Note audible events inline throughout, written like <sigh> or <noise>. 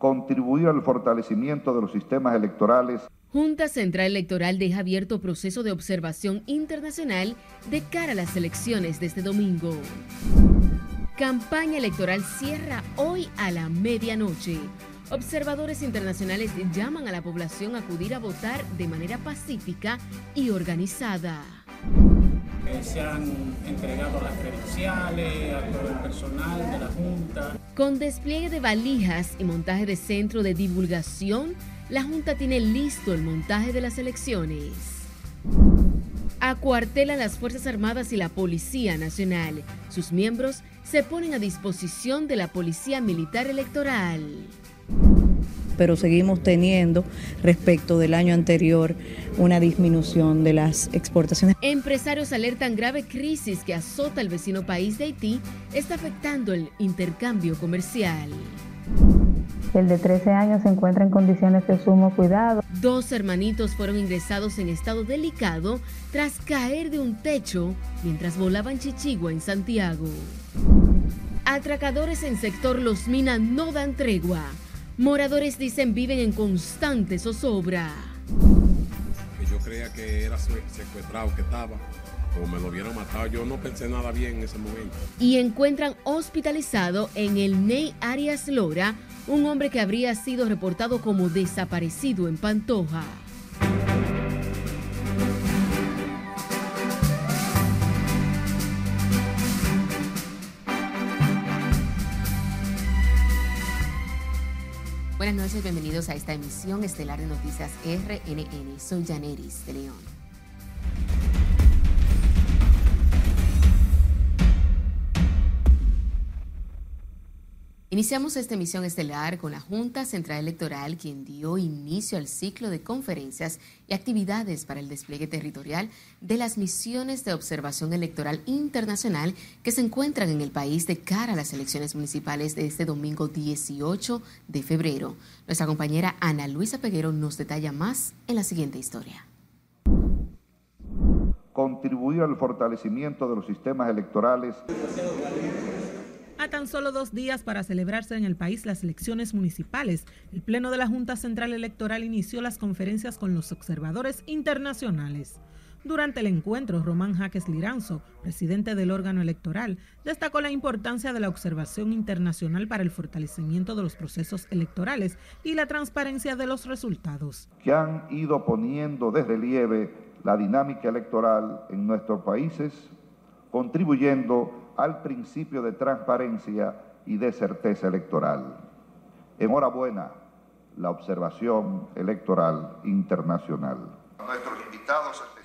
contribuir al fortalecimiento de los sistemas electorales. Junta Central Electoral deja abierto proceso de observación internacional de cara a las elecciones de este domingo. Campaña electoral cierra hoy a la medianoche. Observadores internacionales llaman a la población a acudir a votar de manera pacífica y organizada. Se han entregado las credenciales a todo el personal de la Junta. Con despliegue de valijas y montaje de centro de divulgación, la Junta tiene listo el montaje de las elecciones. Acuartelan las Fuerzas Armadas y la Policía Nacional. Sus miembros se ponen a disposición de la Policía Militar Electoral pero seguimos teniendo respecto del año anterior una disminución de las exportaciones. Empresarios alertan grave crisis que azota el vecino país de Haití está afectando el intercambio comercial. El de 13 años se encuentra en condiciones de sumo cuidado. Dos hermanitos fueron ingresados en estado delicado tras caer de un techo mientras volaban chichigua en Santiago. Atracadores en sector Los Minas no dan tregua. Moradores dicen viven en constante zozobra. Que yo creía que era secuestrado que estaba, o me lo hubieran matado, yo no pensé nada bien en ese momento. Y encuentran hospitalizado en el Ney Arias Lora un hombre que habría sido reportado como desaparecido en Pantoja. Buenas noches, bienvenidos a esta emisión estelar de noticias RNN. Soy Janeris de León. Iniciamos esta emisión estelar con la Junta Central Electoral, quien dio inicio al ciclo de conferencias y actividades para el despliegue territorial de las misiones de observación electoral internacional que se encuentran en el país de cara a las elecciones municipales de este domingo 18 de febrero. Nuestra compañera Ana Luisa Peguero nos detalla más en la siguiente historia. Contribuir al fortalecimiento de los sistemas electorales a tan solo dos días para celebrarse en el país las elecciones municipales, el Pleno de la Junta Central Electoral inició las conferencias con los observadores internacionales. Durante el encuentro, Román Jaques Liranzo, presidente del órgano electoral, destacó la importancia de la observación internacional para el fortalecimiento de los procesos electorales y la transparencia de los resultados. Que han ido poniendo de relieve la dinámica electoral en nuestros países, contribuyendo al principio de transparencia y de certeza electoral. Enhorabuena, la observación electoral internacional.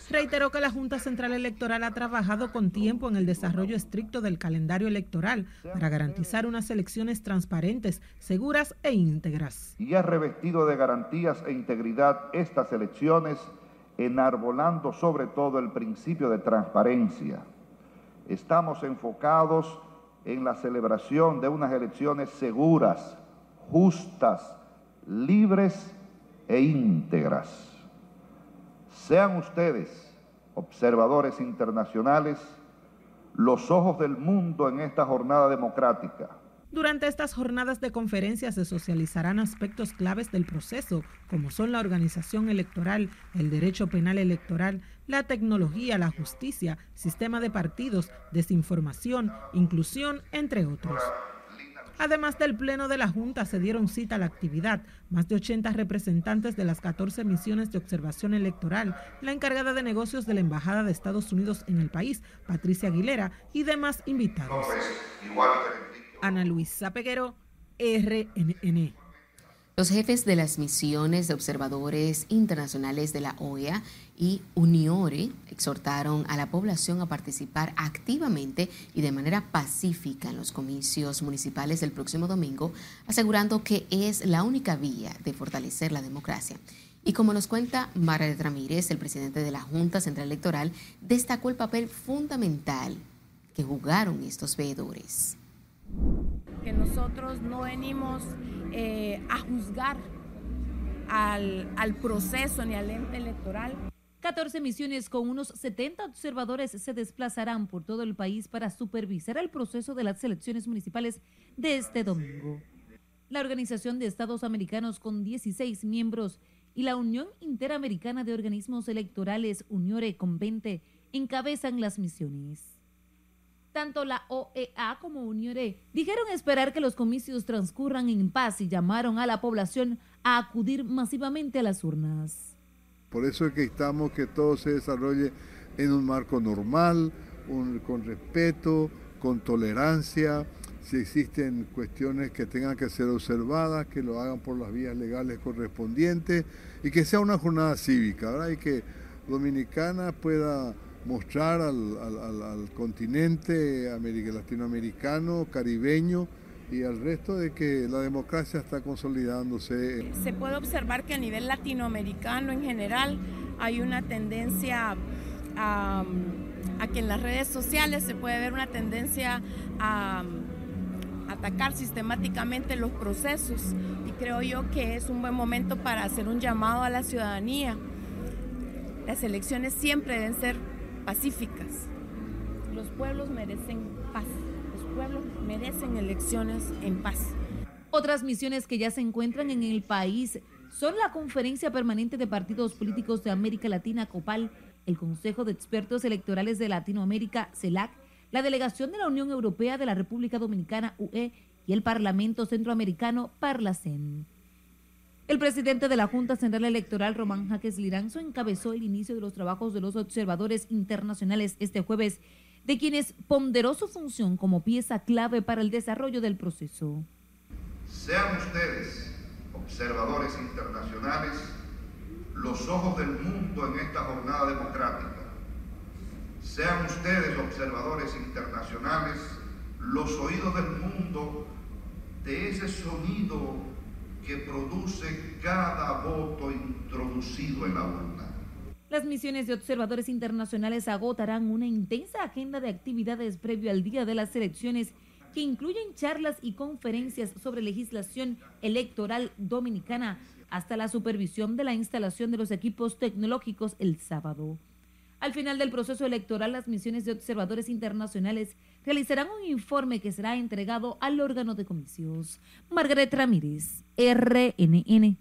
Reiteró que la Junta Central Electoral ha trabajado con tiempo en el desarrollo estricto del calendario electoral para garantizar unas elecciones transparentes, seguras e íntegras. Y ha revestido de garantías e integridad estas elecciones, enarbolando sobre todo el principio de transparencia Estamos enfocados en la celebración de unas elecciones seguras, justas, libres e íntegras. Sean ustedes, observadores internacionales, los ojos del mundo en esta jornada democrática durante estas jornadas de conferencias se socializarán aspectos claves del proceso, como son la organización electoral, el derecho penal electoral, la tecnología, la justicia, sistema de partidos, desinformación, inclusión, entre otros. Además del Pleno de la Junta, se dieron cita a la actividad más de 80 representantes de las 14 misiones de observación electoral, la encargada de negocios de la Embajada de Estados Unidos en el país, Patricia Aguilera, y demás invitados. Ana Luisa Peguero, RNN. Los jefes de las misiones de observadores internacionales de la OEA y UNIORE exhortaron a la población a participar activamente y de manera pacífica en los comicios municipales del próximo domingo, asegurando que es la única vía de fortalecer la democracia. Y como nos cuenta Margaret Ramírez, el presidente de la Junta Central Electoral, destacó el papel fundamental que jugaron estos veedores que nosotros no venimos eh, a juzgar al, al proceso ni al ente electoral. 14 misiones con unos 70 observadores se desplazarán por todo el país para supervisar el proceso de las elecciones municipales de este domingo. la Organización de Estados Americanos con 16 miembros y la Unión Interamericana de Organismos Electorales, UNIORE, con 20, encabezan las misiones. Tanto la OEA como UNIORE dijeron esperar que los comicios transcurran en paz y llamaron a la población a acudir masivamente a las urnas. Por eso es que estamos que todo se desarrolle en un marco normal, con respeto, con tolerancia, si existen cuestiones que tengan que ser observadas, que lo hagan por las vías legales correspondientes y que sea una jornada cívica, ¿verdad? Y que Dominicana pueda mostrar al, continente latinoamericano, caribeño y al resto de que la democracia está consolidándose. Se puede observar que a nivel latinoamericano en general hay una tendencia a, a que en las redes sociales se puede ver una tendencia a atacar sistemáticamente los procesos y creo yo que es un buen momento para hacer un llamado a la ciudadanía. Las elecciones siempre deben ser pacíficas. Los pueblos merecen paz. Los pueblos merecen elecciones en paz. Otras misiones que ya se encuentran en el país son la Conferencia Permanente de Partidos Políticos de América Latina, COPAL, el Consejo de Expertos Electorales de Latinoamérica, CELAC, la delegación de la Unión Europea de la República Dominicana, UE, y el Parlamento Centroamericano, Parlacen. El presidente de la Junta Central Electoral, Román Jaques Liranzo, encabezó el inicio de los trabajos de los observadores internacionales este jueves, de quienes ponderó su función como pieza clave para el desarrollo del proceso. Sean ustedes, observadores internacionales, los ojos del mundo en esta jornada democrática. Sean ustedes, observadores internacionales, los oídos del mundo de ese sonido que produce cada voto introducido en la urna. Las misiones de observadores internacionales agotarán una intensa agenda de actividades previo al día de las elecciones que incluyen charlas y conferencias sobre legislación electoral dominicana hasta la supervisión de la instalación de los equipos tecnológicos el sábado. Al final del proceso electoral, las misiones de observadores internacionales realizarán un informe que será entregado al órgano de comicios. Margaret Ramírez, RNN.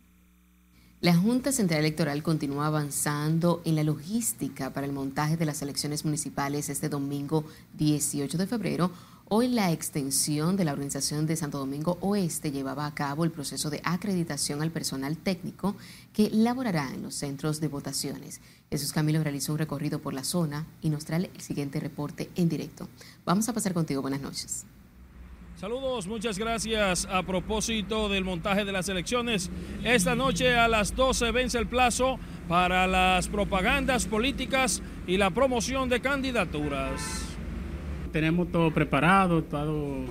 La Junta Central Electoral continúa avanzando en la logística para el montaje de las elecciones municipales este domingo 18 de febrero Hoy la extensión de la Organización de Santo Domingo Oeste llevaba a cabo el proceso de acreditación al personal técnico que laborará en los centros de votaciones. Jesús Camilo realizó un recorrido por la zona y nos trae el siguiente reporte en directo. Vamos a pasar contigo. Buenas noches. Saludos, muchas gracias. A propósito del montaje de las elecciones, esta noche a las 12 vence el plazo para las propagandas políticas y la promoción de candidaturas tenemos todo preparado, todo,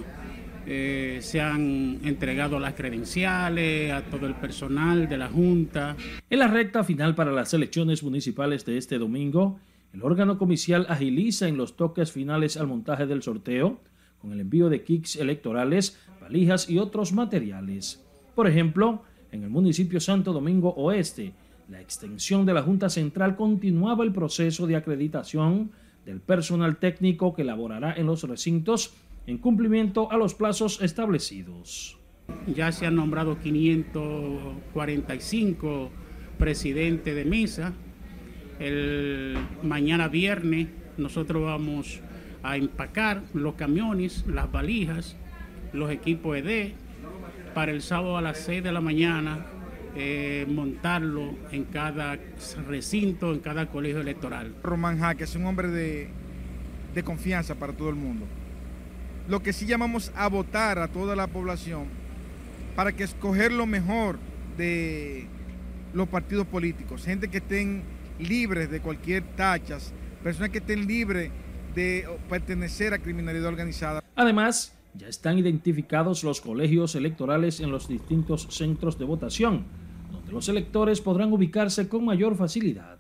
eh, se han entregado las credenciales a todo el personal de la Junta. En la recta final para las elecciones municipales de este domingo, el órgano comicial agiliza en los toques finales al montaje del sorteo, con el envío de kits electorales, valijas y otros materiales. Por ejemplo, en el municipio Santo Domingo Oeste, la extensión de la Junta Central continuaba el proceso de acreditación del personal técnico que laborará en los recintos en cumplimiento a los plazos establecidos. Ya se han nombrado 545 presidentes de mesa. El mañana viernes nosotros vamos a empacar los camiones, las valijas, los equipos ED. Para el sábado a las 6 de la mañana eh, montarlo en cada recinto, en cada colegio electoral. Román Jaque es un hombre de, de confianza para todo el mundo. Lo que sí llamamos a votar a toda la población para que escoger lo mejor de los partidos políticos, gente que estén libres de cualquier tachas, personas que estén libres de pertenecer a criminalidad organizada. Además, ya están identificados los colegios electorales en los distintos centros de votación los electores podrán ubicarse con mayor facilidad.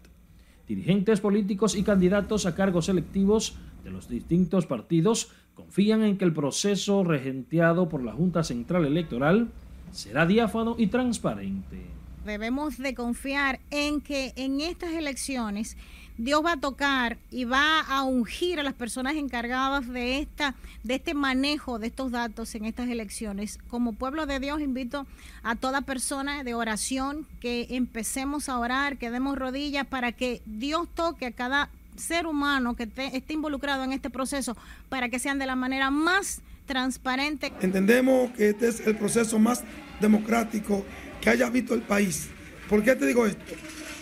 Dirigentes políticos y candidatos a cargos electivos de los distintos partidos confían en que el proceso regenteado por la Junta Central Electoral será diáfano y transparente. Debemos de confiar en que en estas elecciones Dios va a tocar y va a ungir a las personas encargadas de esta de este manejo de estos datos en estas elecciones. Como pueblo de Dios invito a toda persona de oración que empecemos a orar, que demos rodillas para que Dios toque a cada ser humano que esté involucrado en este proceso para que sean de la manera más transparente. Entendemos que este es el proceso más democrático que haya visto el país. ¿Por qué te digo esto?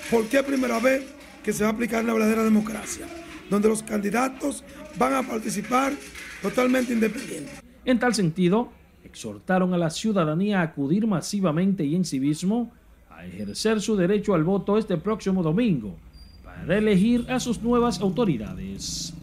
Porque primera vez que se va a aplicar la verdadera democracia, donde los candidatos van a participar totalmente independientes. En tal sentido, exhortaron a la ciudadanía a acudir masivamente y en civismo a ejercer su derecho al voto este próximo domingo para elegir a sus nuevas autoridades.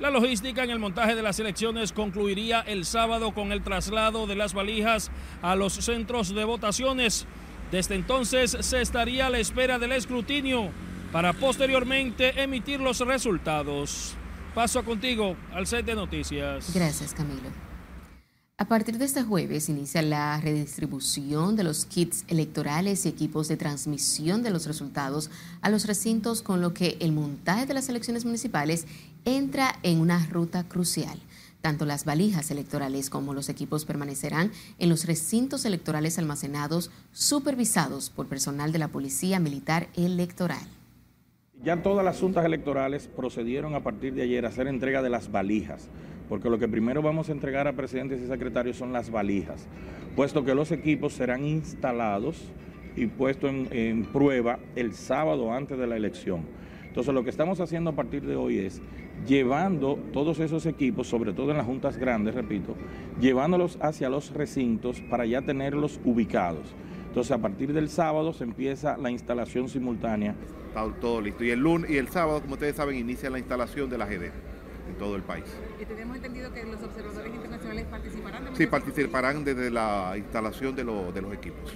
La logística en el montaje de las elecciones concluiría el sábado con el traslado de las valijas a los centros de votaciones. Desde entonces se estaría a la espera del escrutinio para posteriormente emitir los resultados. Paso contigo al set de noticias. Gracias, Camilo. A partir de este jueves inicia la redistribución de los kits electorales y equipos de transmisión de los resultados a los recintos, con lo que el montaje de las elecciones municipales entra en una ruta crucial. Tanto las valijas electorales como los equipos permanecerán en los recintos electorales almacenados, supervisados por personal de la Policía Militar Electoral. Ya todas las juntas electorales procedieron a partir de ayer a hacer entrega de las valijas, porque lo que primero vamos a entregar a presidentes y secretarios son las valijas, puesto que los equipos serán instalados y puestos en, prueba el sábado antes de la elección. Entonces lo que estamos haciendo a partir de hoy es llevando todos esos equipos, sobre todo en las juntas grandes, repito, llevándolos hacia los recintos para ya tenerlos ubicados. Entonces a partir del sábado se empieza la instalación simultánea. Está todo listo. Y el lunes y el sábado, como ustedes saben, inicia la instalación de la GD en todo el país. ¿Y tenemos entendido que los observadores internacionales participarán? sí, participarán desde la instalación de, de los equipos.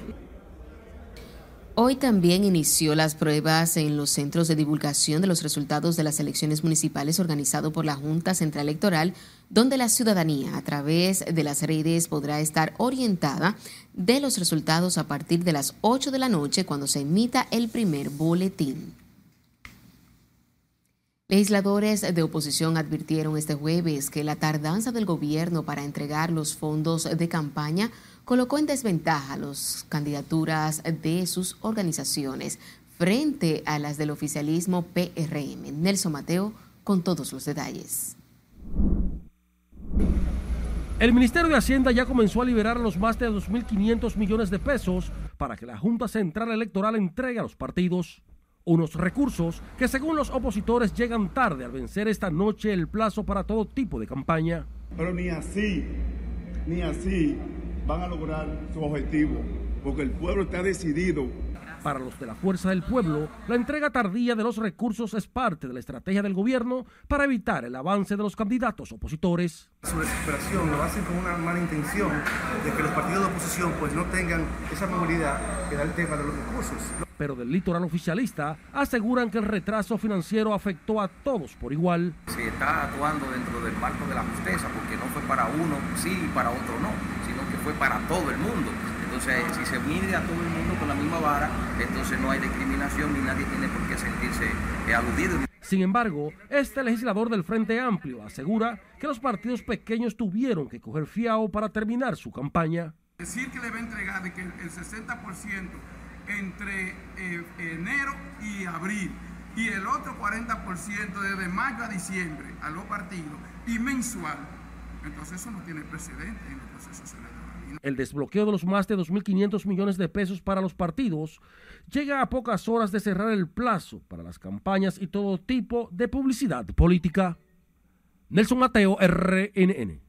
Hoy también inició las pruebas en los centros de divulgación de los resultados de las elecciones municipales organizado por la Junta Central Electoral, donde la ciudadanía a través de las redes podrá estar orientada de los resultados a partir de las 8 de la noche cuando se emita el primer boletín. Legisladores de oposición advirtieron este jueves que la tardanza del gobierno para entregar los fondos de campaña colocó en desventaja las candidaturas de sus organizaciones frente a las del oficialismo PRM. Nelson Mateo con todos los detalles. El Ministerio de Hacienda ya comenzó a liberar los más de 2.500 millones de pesos para que la Junta Central Electoral entregue a los partidos unos recursos que según los opositores llegan tarde al vencer esta noche el plazo para todo tipo de campaña. Pero ni así, ni así van a lograr su objetivo, porque el pueblo está decidido. Para los de la Fuerza del Pueblo, la entrega tardía de los recursos es parte de la estrategia del gobierno para evitar el avance de los candidatos opositores. Su desesperación lo hacen con una mala intención de que los partidos de oposición pues no tengan esa movilidad que da el tema de los recursos. Pero del litoral oficialista aseguran que el retraso financiero afectó a todos por igual. Se está actuando dentro del marco de la justicia porque no fue para uno sí y para otro no que fue para todo el mundo. Entonces, si se mide a todo el mundo con la misma vara, entonces no hay discriminación ni nadie tiene por qué sentirse eh, aludido. Sin embargo, este legislador del Frente Amplio asegura que los partidos pequeños tuvieron que coger fiao para terminar su campaña. Decir que le va a entregar de que el 60% entre eh, enero y abril y el otro 40% desde mayo a diciembre a los partidos y mensual, entonces eso no tiene precedente en el proceso el desbloqueo de los más de 2.500 millones de pesos para los partidos llega a pocas horas de cerrar el plazo para las campañas y todo tipo de publicidad política. Nelson Mateo, RNN.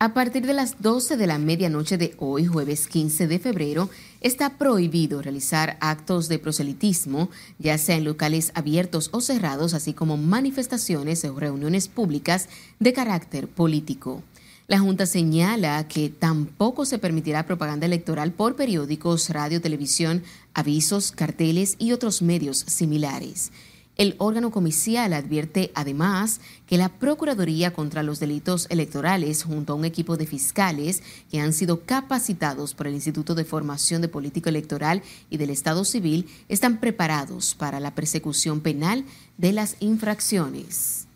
A partir de las 12 de la medianoche de hoy, jueves 15 de febrero, está prohibido realizar actos de proselitismo, ya sea en locales abiertos o cerrados, así como manifestaciones o reuniones públicas de carácter político. La Junta señala que tampoco se permitirá propaganda electoral por periódicos, radio, televisión, avisos, carteles y otros medios similares. El órgano comicial advierte además que la Procuraduría contra los Delitos Electorales, junto a un equipo de fiscales que han sido capacitados por el Instituto de Formación de Político Electoral y del Estado Civil, están preparados para la persecución penal de las infracciones.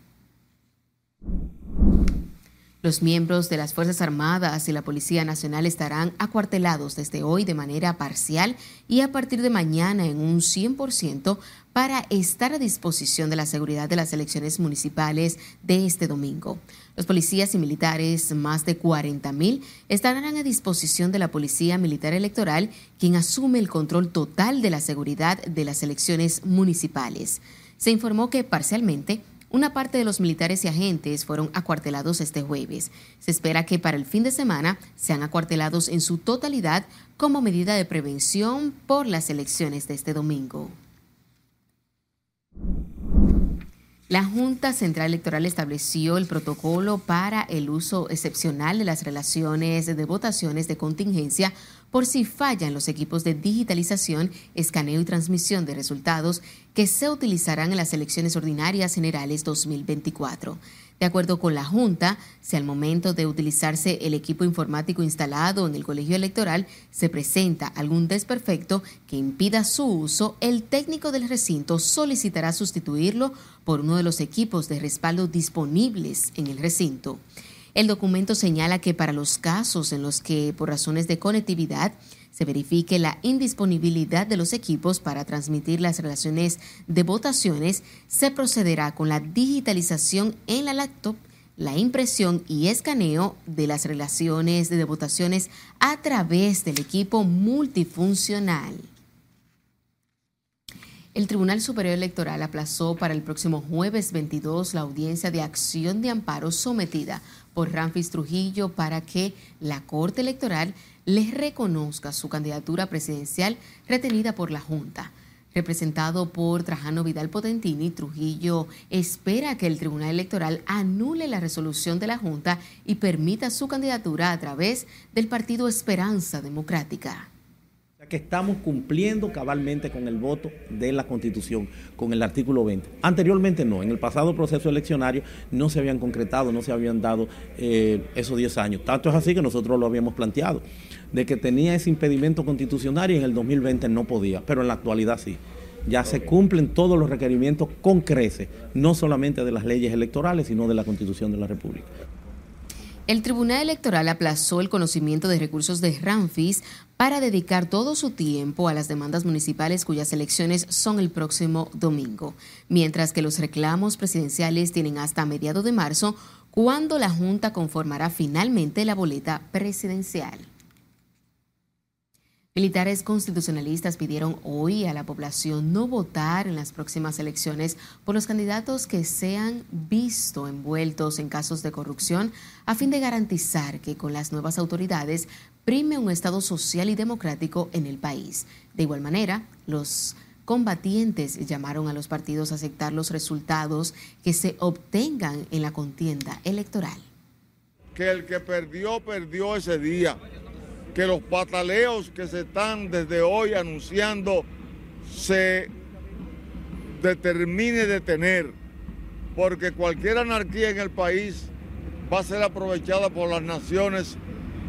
Los miembros de las Fuerzas Armadas y la Policía Nacional estarán acuartelados desde hoy de manera parcial y a partir de mañana en un 100% para estar a disposición de la seguridad de las elecciones municipales de este domingo. Los policías y militares, más de 40 mil, estarán a disposición de la Policía Militar Electoral, quien asume el control total de la seguridad de las elecciones municipales. Se informó que parcialmente una parte de los militares y agentes fueron acuartelados este jueves. Se espera que para el fin de semana sean acuartelados en su totalidad como medida de prevención por las elecciones de este domingo. La Junta Central Electoral estableció el protocolo para el uso excepcional de las relaciones de votaciones de contingencia por si fallan los equipos de digitalización, escaneo y transmisión de resultados que se utilizarán en las elecciones ordinarias generales 2024. De acuerdo con la Junta, si al momento de utilizarse el equipo informático instalado en el colegio electoral se presenta algún desperfecto que impida su uso, el técnico del recinto solicitará sustituirlo por uno de los equipos de respaldo disponibles en el recinto. El documento señala que para los casos en los que por razones de conectividad se verifique la indisponibilidad de los equipos para transmitir las relaciones de votaciones, se procederá con la digitalización en la laptop, la impresión y escaneo de las relaciones de votaciones a través del equipo multifuncional. El Tribunal Superior Electoral aplazó para el próximo jueves 22 la audiencia de acción de amparo sometida por Ramfis Trujillo para que la Corte Electoral les reconozca su candidatura presidencial retenida por la Junta. Representado por Trajano Vidal Potentini, Trujillo espera que el Tribunal Electoral anule la resolución de la Junta y permita su candidatura a través del partido Esperanza Democrática que estamos cumpliendo cabalmente con el voto de la Constitución, con el artículo 20. Anteriormente no, en el pasado proceso eleccionario no se habían concretado, no se habían dado eh, esos 10 años. Tanto es así que nosotros lo habíamos planteado, de que tenía ese impedimento constitucional y en el 2020 no podía, pero en la actualidad sí. Ya se cumplen todos los requerimientos con crece, no solamente de las leyes electorales, sino de la Constitución de la República. El Tribunal Electoral aplazó el conocimiento de recursos de Ramfis para dedicar todo su tiempo a las demandas municipales cuyas elecciones son el próximo domingo, mientras que los reclamos presidenciales tienen hasta mediados de marzo, cuando la Junta conformará finalmente la boleta presidencial. Militares constitucionalistas pidieron hoy a la población no votar en las próximas elecciones por los candidatos que sean visto envueltos en casos de corrupción a fin de garantizar que con las nuevas autoridades prime un Estado social y democrático en el país. De igual manera, los combatientes llamaron a los partidos a aceptar los resultados que se obtengan en la contienda electoral. Que el que perdió, perdió ese día que los pataleos que se están desde hoy anunciando se determine detener, porque cualquier anarquía en el país va a ser aprovechada por las naciones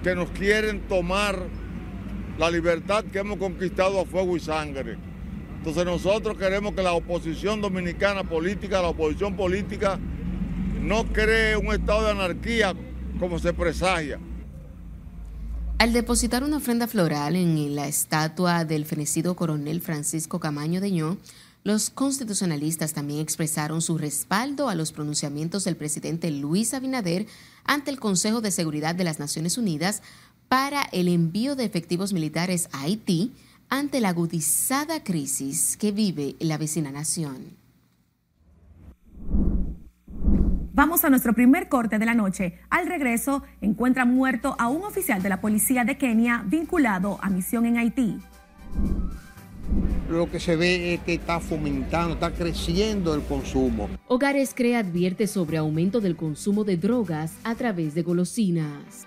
que nos quieren tomar la libertad que hemos conquistado a fuego y sangre. Entonces nosotros queremos que la oposición dominicana política, la oposición política, no cree un estado de anarquía como se presagia. Al depositar una ofrenda floral en la estatua del fenecido coronel Francisco Camaño de los constitucionalistas también expresaron su respaldo a los pronunciamientos del presidente Luis Abinader ante el Consejo de Seguridad de las Naciones Unidas para el envío de efectivos militares a Haití ante la agudizada crisis que vive la vecina nación. Vamos a nuestro primer corte de la noche. Al regreso, encuentra muerto a un oficial de la policía de Kenia vinculado a misión en Haití. Lo que se ve es que está fomentando, está creciendo el consumo. Hogares Crea advierte sobre aumento del consumo de drogas a través de golosinas.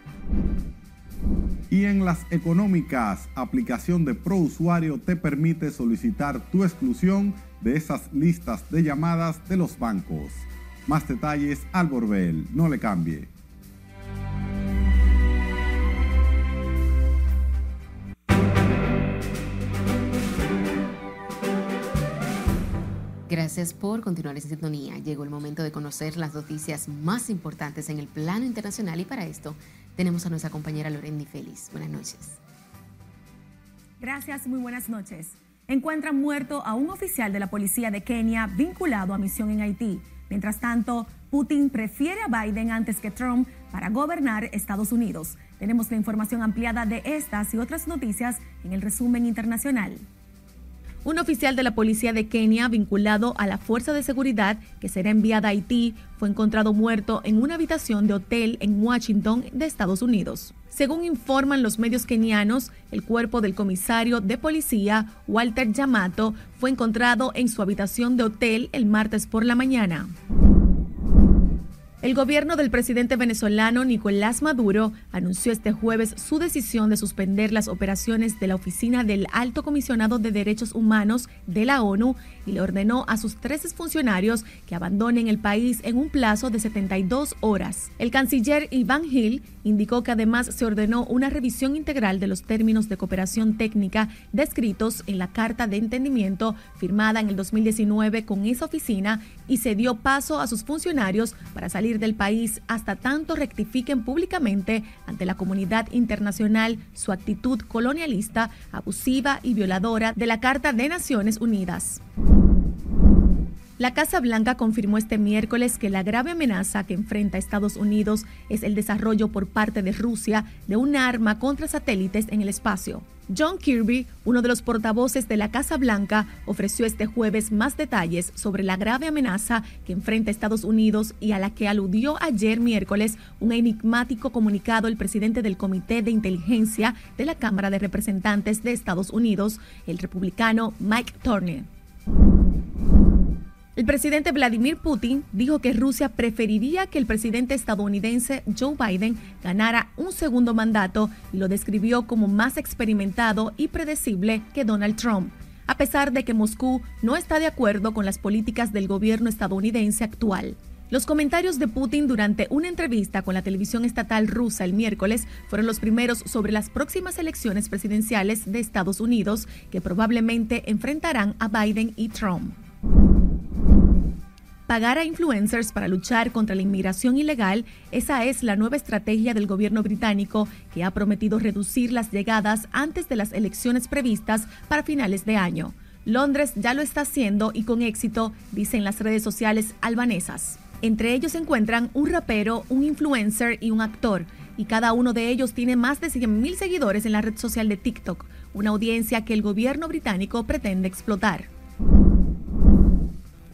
Y en las económicas, aplicación de Pro Usuario te permite solicitar tu exclusión de esas listas de llamadas de los bancos. Más detalles al Borbel, no le cambie. Gracias por continuar en sintonía. Llegó el momento de conocer las noticias más importantes en el plano internacional y para esto tenemos a nuestra compañera Lorendi Félix. Buenas noches. Gracias, muy buenas noches. Encuentran muerto a un oficial de la policía de Kenia vinculado a misión en Haití. Mientras tanto, Putin prefiere a Biden antes que Trump para gobernar Estados Unidos. Tenemos la información ampliada de estas y otras noticias en el resumen internacional. Un oficial de la policía de Kenia vinculado a la fuerza de seguridad que será enviada a Haití fue encontrado muerto en una habitación de hotel en Washington de Estados Unidos. Según informan los medios kenianos, el cuerpo del comisario de policía Walter Yamato fue encontrado en su habitación de hotel el martes por la mañana. El gobierno del presidente venezolano Nicolás Maduro anunció este jueves su decisión de suspender las operaciones de la Oficina del Alto Comisionado de Derechos Humanos de la ONU y le ordenó a sus 13 funcionarios que abandonen el país en un plazo de 72 horas. El canciller Iván Gil indicó que además se ordenó una revisión integral de los términos de cooperación técnica descritos en la Carta de Entendimiento firmada en el 2019 con esa oficina y se dio paso a sus funcionarios para salir del país hasta tanto rectifiquen públicamente ante la comunidad internacional su actitud colonialista, abusiva y violadora de la Carta de Naciones Unidas. La Casa Blanca confirmó este miércoles que la grave amenaza que enfrenta Estados Unidos es el desarrollo por parte de Rusia de un arma contra satélites en el espacio. John Kirby, uno de los portavoces de la Casa Blanca, ofreció este jueves más detalles sobre la grave amenaza que enfrenta Estados Unidos y a la que aludió ayer miércoles un enigmático comunicado el presidente del Comité de Inteligencia de la Cámara de Representantes de Estados Unidos, el republicano Mike Turner. El presidente Vladimir Putin dijo que Rusia preferiría que el presidente estadounidense Joe Biden ganara un segundo mandato y lo describió como más experimentado y predecible que Donald Trump, a pesar de que Moscú no está de acuerdo con las políticas del gobierno estadounidense actual. Los comentarios de Putin durante una entrevista con la televisión estatal rusa el miércoles fueron los primeros sobre las próximas elecciones presidenciales de Estados Unidos que probablemente enfrentarán a Biden y Trump pagar a influencers para luchar contra la inmigración ilegal, esa es la nueva estrategia del gobierno británico que ha prometido reducir las llegadas antes de las elecciones previstas para finales de año. Londres ya lo está haciendo y con éxito, dicen las redes sociales albanesas. Entre ellos se encuentran un rapero, un influencer y un actor, y cada uno de ellos tiene más de 100.000 seguidores en la red social de TikTok, una audiencia que el gobierno británico pretende explotar.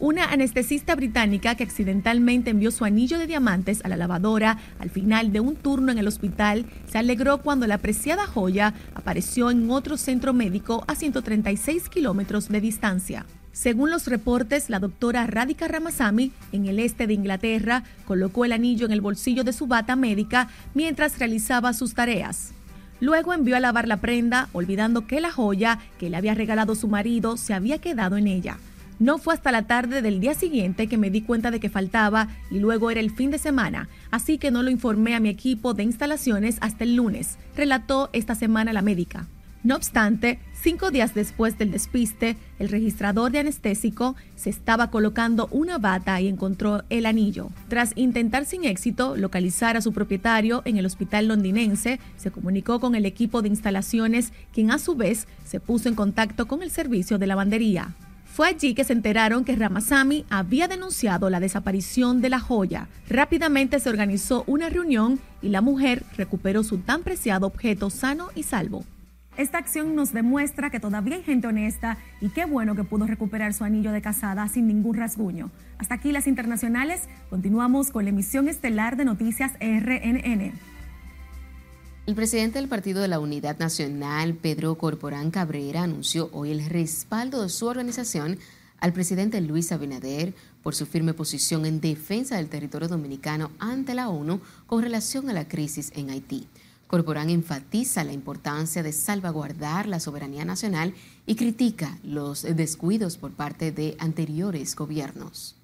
Una anestesista británica que accidentalmente envió su anillo de diamantes a la lavadora al final de un turno en el hospital se alegró cuando la preciada joya apareció en otro centro médico a 136 kilómetros de distancia. Según los reportes, la doctora Radhika Ramasamy, en el este de Inglaterra, colocó el anillo en el bolsillo de su bata médica mientras realizaba sus tareas. Luego envió a lavar la prenda, olvidando que la joya que le había regalado su marido se había quedado en ella. No fue hasta la tarde del día siguiente que me di cuenta de que faltaba y luego era el fin de semana, así que no lo informé a mi equipo de instalaciones hasta el lunes, relató esta semana la médica. No obstante, cinco días después del despiste, el registrador de anestésico se estaba colocando una bata y encontró el anillo. Tras intentar sin éxito localizar a su propietario en el hospital londinense, se comunicó con el equipo de instalaciones, quien a su vez se puso en contacto con el servicio de lavandería. Fue allí que se enteraron que Ramasamy había denunciado la desaparición de la joya. Rápidamente se organizó una reunión y la mujer recuperó su tan preciado objeto sano y salvo. Esta acción nos demuestra que todavía hay gente honesta y qué bueno que pudo recuperar su anillo de casada sin ningún rasguño. Hasta aquí las internacionales. Continuamos con la emisión estelar de Noticias RNN. El presidente del Partido de la Unidad Nacional, Pedro Corporán Cabrera, anunció hoy el respaldo de su organización al presidente Luis Abinader por su firme posición en defensa del territorio dominicano ante la ONU con relación a la crisis en Haití. Corporán enfatiza la importancia de salvaguardar la soberanía nacional y critica los descuidos por parte de anteriores gobiernos.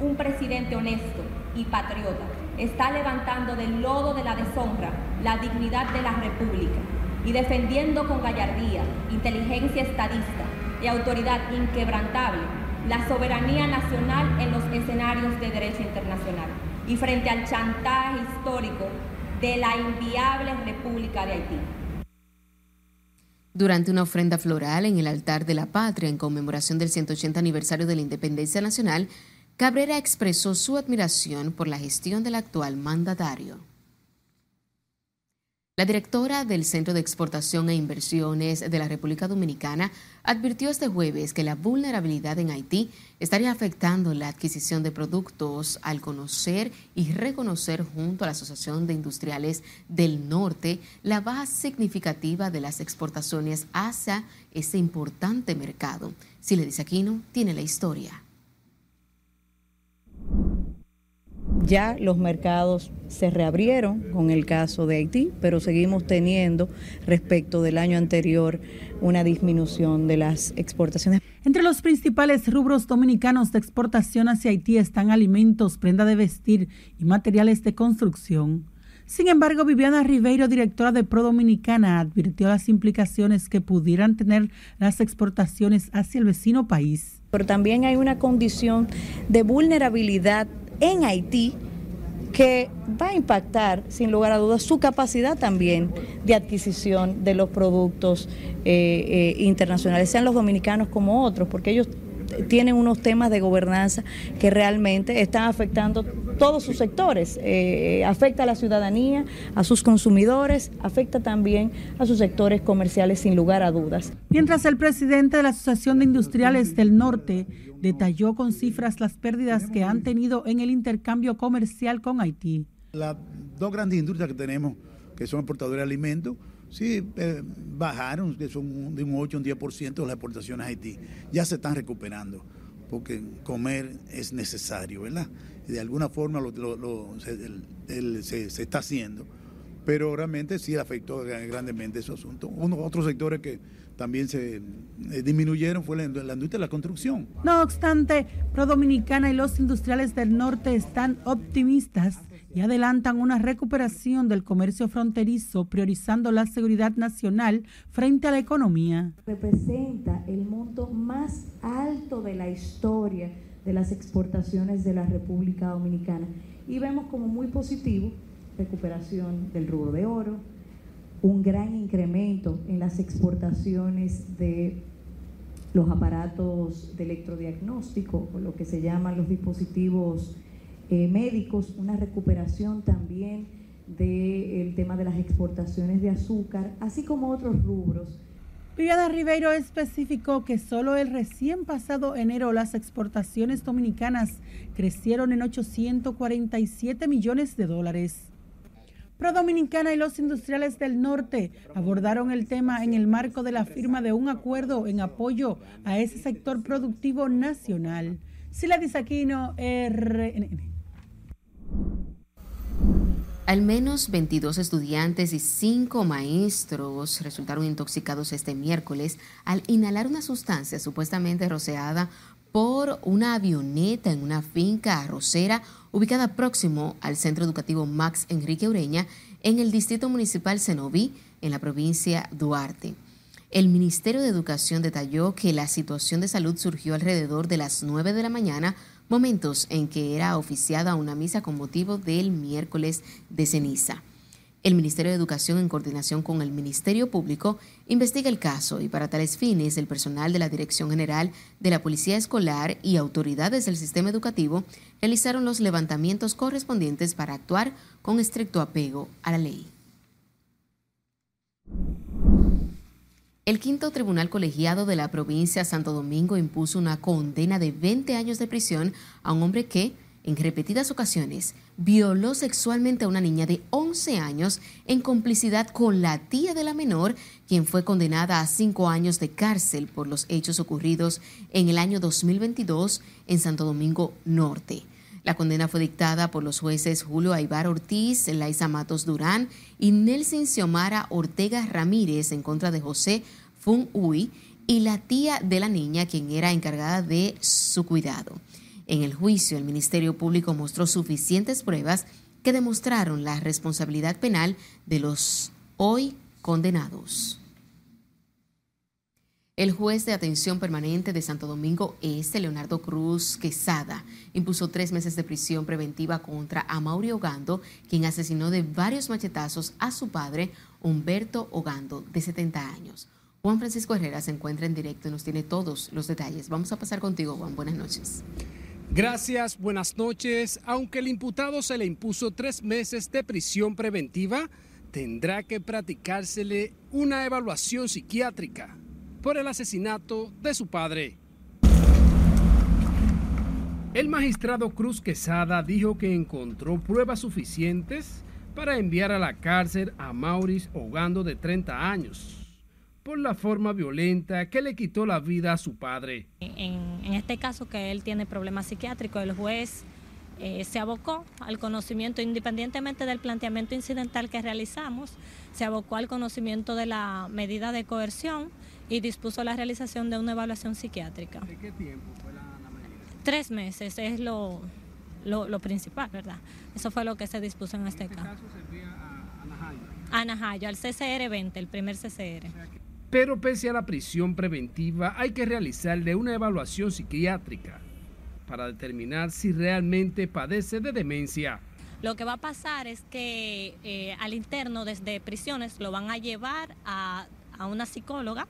Un presidente honesto y patriota está levantando del lodo de la deshonra la dignidad de la República y defendiendo con gallardía, inteligencia estadista y autoridad inquebrantable la soberanía nacional en los escenarios de derecho internacional y frente al chantaje histórico de la inviable República de Haití. Durante una ofrenda floral en el altar de la patria en conmemoración del 180 aniversario de la independencia nacional, Cabrera expresó su admiración por la gestión del actual mandatario. La directora del Centro de Exportación e Inversiones de la República Dominicana advirtió este jueves que la vulnerabilidad en Haití estaría afectando la adquisición de productos al conocer y reconocer junto a la Asociación de Industriales del Norte la baja significativa de las exportaciones hacia ese importante mercado. Si le dice Aquino, tiene la historia. Ya los mercados se reabrieron con el caso de Haití, pero seguimos teniendo respecto del año anterior una disminución de las exportaciones. Entre los principales rubros dominicanos de exportación hacia Haití están alimentos, prenda de vestir y materiales de construcción. Sin embargo, Viviana Ribeiro, directora de Pro Dominicana, advirtió las implicaciones que pudieran tener las exportaciones hacia el vecino país. Pero también hay una condición de vulnerabilidad en Haití que va a impactar, sin lugar a dudas, su capacidad también de adquisición de los productos eh, eh, internacionales, sean los dominicanos como otros, porque ellos tienen unos temas de gobernanza que realmente están afectando todos sus sectores. Eh, afecta a la ciudadanía, a sus consumidores, afecta también a sus sectores comerciales, sin lugar a dudas. Mientras el presidente de la Asociación de Industriales del Norte detalló con cifras las pérdidas que han tenido en el intercambio comercial con Haití. Las dos grandes industrias que tenemos, que son exportadores de alimentos, sí eh, bajaron, que son de un 8 o un 10% de las exportaciones a Haití. Ya se están recuperando, porque comer es necesario, ¿verdad? De alguna forma se, se, está haciendo. Pero realmente sí afectó grandemente ese asunto. Uno, otros sectores que también se eh, disminuyeron fue la, industria de la construcción. No obstante, Pro Dominicana y los industriales del norte están optimistas y adelantan una recuperación del comercio fronterizo, priorizando la seguridad nacional frente a la economía. Representa el monto más alto de la historia de las exportaciones de la República Dominicana y vemos como muy positivo recuperación del rubro de oro, un gran incremento en las exportaciones de los aparatos de electrodiagnóstico, o lo que se llaman los dispositivos eh, médicos, una recuperación también del tema de las exportaciones de azúcar, así como otros rubros. Viviana Ribeiro especificó que solo el recién pasado enero las exportaciones dominicanas crecieron en 847 millones de dólares. Pro Dominicana y los industriales del norte abordaron el tema en el marco de la firma de un acuerdo en apoyo a ese sector productivo nacional. Sila Disaquino, RNN. Al menos 22 estudiantes y 5 maestros resultaron intoxicados este miércoles al inhalar una sustancia supuestamente rociada por una avioneta en una finca arrocera ubicada próximo al Centro Educativo Max Enrique Ureña en el Distrito Municipal Cenoví, en la provincia Duarte. El Ministerio de Educación detalló que la situación de salud surgió alrededor de las 9 de la mañana, momentos en que era oficiada una misa con motivo del miércoles de ceniza. El Ministerio de Educación, en coordinación con el Ministerio Público, investiga el caso y para tales fines el personal de la Dirección General de la Policía Escolar y autoridades del sistema educativo realizaron los levantamientos correspondientes para actuar con estricto apego a la ley. El quinto tribunal colegiado de la provincia de Santo Domingo impuso una condena de 20 años de prisión a un hombre que, en repetidas ocasiones, violó sexualmente a una niña de 11 años en complicidad con la tía de la menor, quien fue condenada a cinco años de cárcel por los hechos ocurridos en el año 2022 en Santo Domingo Norte. La condena fue dictada por los jueces Julio Aibar Ortiz, Laisa Matos Durán y Nelson Xiomara Ortega Ramírez en contra de José Fun Uy y la tía de la niña, quien era encargada de su cuidado. En el juicio, el Ministerio Público mostró suficientes pruebas que demostraron la responsabilidad penal de los hoy condenados. El juez de atención permanente de Santo Domingo Este, Leonardo Cruz Quesada, impuso tres meses de prisión preventiva contra Amaury Ogando, quien asesinó de varios machetazos a su padre, Humberto Ogando, de 70 años. Juan Francisco Herrera se encuentra en directo y nos tiene todos los detalles. Vamos a pasar contigo, Juan. Buenas noches. Gracias, buenas noches. Aunque el imputado se le impuso tres meses de prisión preventiva, tendrá que practicársele una evaluación psiquiátrica por el asesinato de su padre. El magistrado Cruz Quesada dijo que encontró pruebas suficientes para enviar a la cárcel a Maurice Ogando de 30 años por la forma violenta que le quitó la vida a su padre. En, en este caso que él tiene problemas psiquiátricos, el juez eh, se abocó al conocimiento, independientemente del planteamiento incidental que realizamos, se abocó al conocimiento de la medida de coerción y dispuso la realización de una evaluación psiquiátrica. ¿De qué tiempo fue la, medida? Tres meses es lo, lo, principal, ¿verdad? Eso fue lo que se dispuso en este, este caso. caso se a, a Najayo. A Najayo, al CCR 20, el primer CCR. Pero pese a la prisión preventiva, hay que realizarle una evaluación psiquiátrica para determinar si realmente padece de demencia. Lo que va a pasar es que eh, al interno desde prisiones lo van a llevar a, a una psicóloga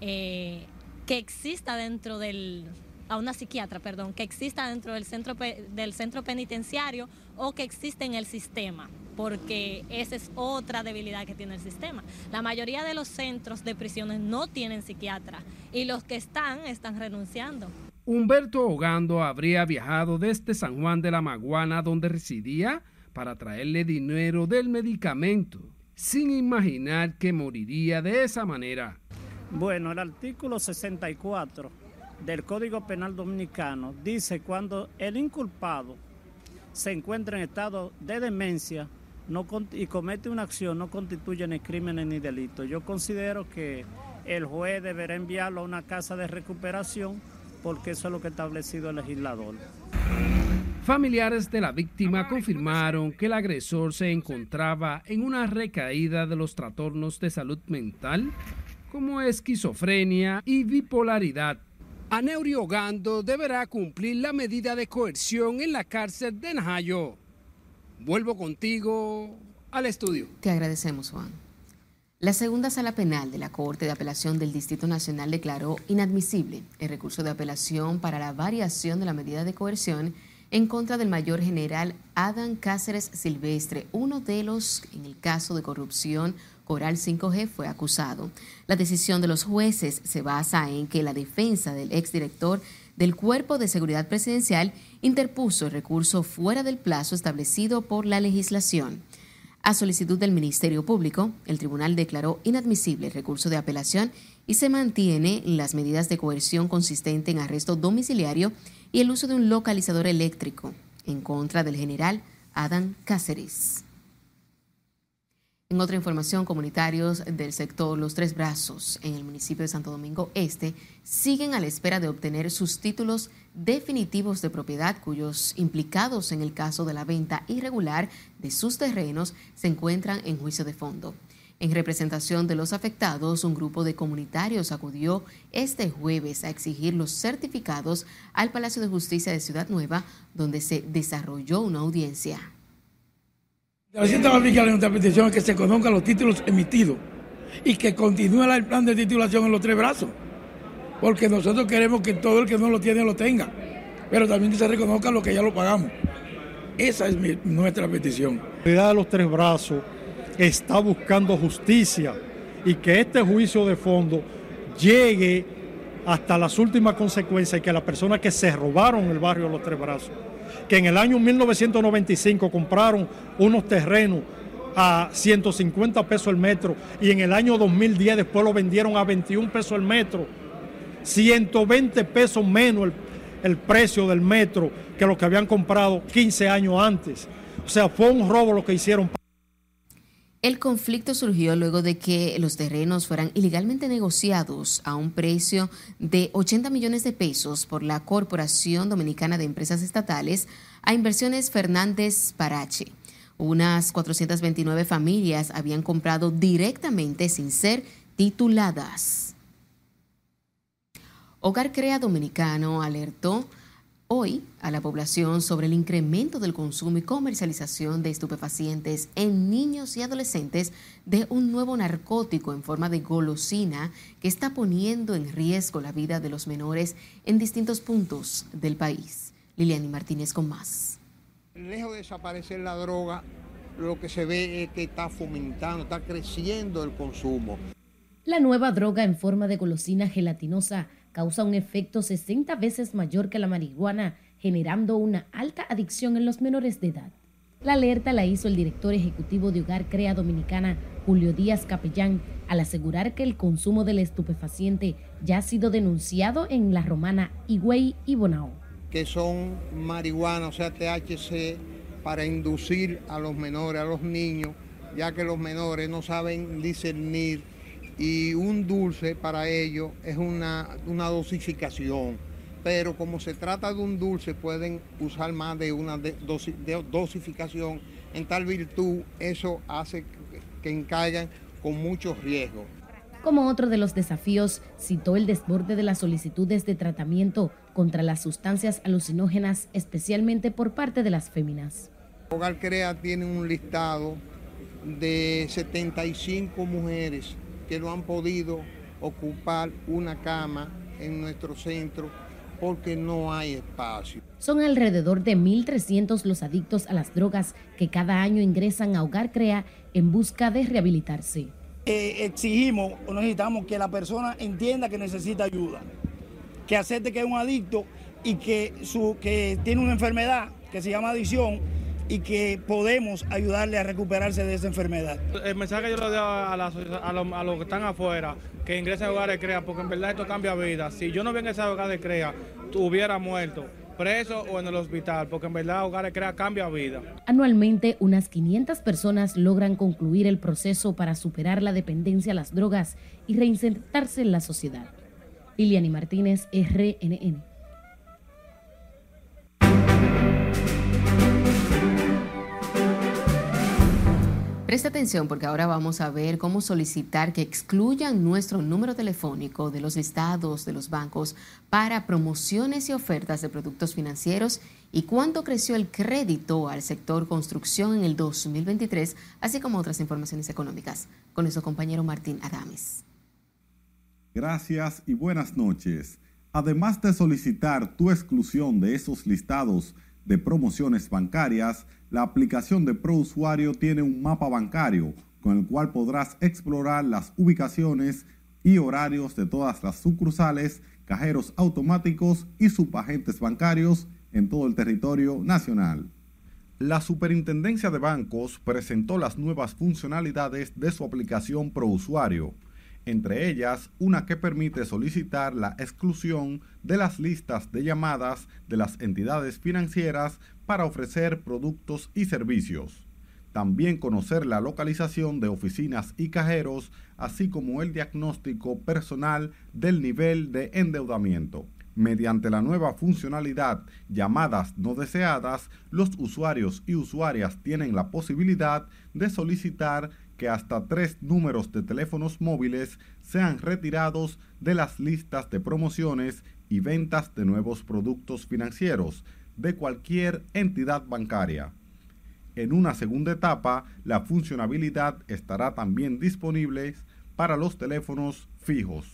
eh, que exista dentro del, a una psiquiatra, perdón, que exista dentro del centro, del centro penitenciario o que existe en el sistema, porque esa es otra debilidad que tiene el sistema. La mayoría de los centros de prisiones no tienen psiquiatra y los que están están renunciando. Humberto Ogando habría viajado desde San Juan de la Maguana, donde residía, para traerle dinero del medicamento, sin imaginar que moriría de esa manera. Bueno, el artículo 64 del Código Penal Dominicano dice cuando el inculpado se encuentra en estado de demencia no, y comete una acción no constituye ni crímenes ni delitos. Yo considero que el juez deberá enviarlo a una casa de recuperación porque eso es lo que ha establecido el legislador. Familiares de la víctima confirmaron que el agresor se encontraba en una recaída de los trastornos de salud mental como esquizofrenia y bipolaridad. Aneuri Ogando deberá cumplir la medida de coerción en la cárcel de Najayo. Vuelvo contigo al estudio. Te agradecemos, Juan. La segunda sala penal de la Corte de Apelación del Distrito Nacional declaró inadmisible el recurso de apelación para la variación de la medida de coerción en contra del mayor general Adam Cáceres Silvestre, uno de los, en el caso de corrupción Coral 5G fue acusado. La decisión de los jueces se basa en que la defensa del exdirector del Cuerpo de Seguridad Presidencial interpuso el recurso fuera del plazo establecido por la legislación. A solicitud del Ministerio Público, el tribunal declaró inadmisible el recurso de apelación y se mantiene las medidas de coerción consistente en arresto domiciliario y el uso de un localizador eléctrico en contra del general Adam Cáceres. En otra información, comunitarios del sector Los Tres Brazos en el municipio de Santo Domingo Este siguen a la espera de obtener sus títulos definitivos de propiedad cuyos implicados en el caso de la venta irregular de sus terrenos se encuentran en juicio de fondo. En representación de los afectados, un grupo de comunitarios acudió este jueves a exigir los certificados al Palacio de Justicia de Ciudad Nueva, donde se desarrolló una audiencia. La Hacienda va a aplicar nuestra petición que se conozcan los títulos emitidos y que continúe el plan de titulación en los tres brazos. Porque nosotros queremos que todo el que no lo tiene lo tenga, pero también que se reconozca lo que ya lo pagamos. Esa es nuestra petición. La de los tres brazos está buscando justicia y que este juicio de fondo llegue hasta las últimas consecuencias y que las personas que se robaron el barrio de los tres brazos que en el año 1995 compraron unos terrenos a 150 pesos el metro y en el año 2010 después lo vendieron a 21 pesos el metro, 120 pesos menos el precio del metro que lo que habían comprado 15 años antes. O sea, fue un robo lo que hicieron. El conflicto surgió luego de que los terrenos fueran ilegalmente negociados a un precio de 80 millones de pesos por la Corporación Dominicana de Empresas Estatales a Inversiones Fernández Parache. Unas 429 familias habían comprado directamente sin ser tituladas. Hogar Crea Dominicano alertó hoy a la población sobre el incremento del consumo y comercialización de estupefacientes en niños y adolescentes de un nuevo narcótico en forma de golosina que está poniendo en riesgo la vida de los menores en distintos puntos del país. Liliani Martínez con más. Lejos de desaparecer la droga, lo que se ve es que está fomentando, está creciendo el consumo. La nueva droga en forma de golosina gelatinosa causa un efecto 60 veces mayor que la marihuana, generando una alta adicción en los menores de edad. La alerta la hizo el director ejecutivo de Hogar Crea Dominicana, Julio Díaz Capellán, al asegurar que el consumo del estupefaciente ya ha sido denunciado en La Romana, Higüey y Bonao. Que son marihuana, o sea, THC, para inducir a los menores, a los niños, ya que los menores no saben discernir y un dulce para ellos es una, una dosificación. Pero como se trata de un dulce, pueden usar más de una dosificación. En tal virtud, eso hace que encaigan con muchos riesgos. Como otro de los desafíos, citó el desborde de las solicitudes de tratamiento contra las sustancias alucinógenas, especialmente por parte de las féminas. Hogar Crea tiene un listado de 75 mujeres que no han podido ocupar una cama en nuestro centro porque no hay espacio. Son alrededor de 1.300 los adictos a las drogas que cada año ingresan a Hogar Crea en busca de rehabilitarse. Eh, exigimos o necesitamos que la persona entienda que necesita ayuda, que acepte que es un adicto y que, su, que tiene una enfermedad que se llama adicción y que podemos ayudarle a recuperarse de esa enfermedad. El mensaje que yo le doy a, a, los que están afuera, que ingresen a hogares de CREA, porque en verdad esto cambia vida. Si yo no hubiera ingresado a hogares de CREA, hubiera muerto preso o en el hospital, porque en verdad Hogares Crea cambia vida. Anualmente, unas 500 personas logran concluir el proceso para superar la dependencia a las drogas y reinsertarse en la sociedad. Liliani Martínez, RNN. Presta atención porque ahora vamos a ver cómo solicitar que excluyan nuestro número telefónico de los listados de los bancos para promociones y ofertas de productos financieros y cuánto creció el crédito al sector construcción en el 2023, así como otras informaciones económicas. Con eso, compañero Martín Adames. Gracias y buenas noches. Además de solicitar tu exclusión de esos listados de promociones bancarias, la aplicación de ProUsuario tiene un mapa bancario con el cual podrás explorar las ubicaciones y horarios de todas las sucursales, cajeros automáticos y subagentes bancarios en todo el territorio nacional. La Superintendencia de Bancos presentó las nuevas funcionalidades de su aplicación ProUsuario, entre ellas una que permite solicitar la exclusión de las listas de llamadas de las entidades financieras para ofrecer productos y servicios. También conocer la localización de oficinas y cajeros, así como el diagnóstico personal del nivel de endeudamiento. Mediante la nueva funcionalidad llamadas no deseadas, los usuarios y usuarias tienen la posibilidad de solicitar que hasta tres números de teléfonos móviles sean retirados de las listas de promociones y ventas de nuevos productos financieros, de cualquier entidad bancaria. En una segunda etapa, la funcionalidad estará también disponible para los teléfonos fijos.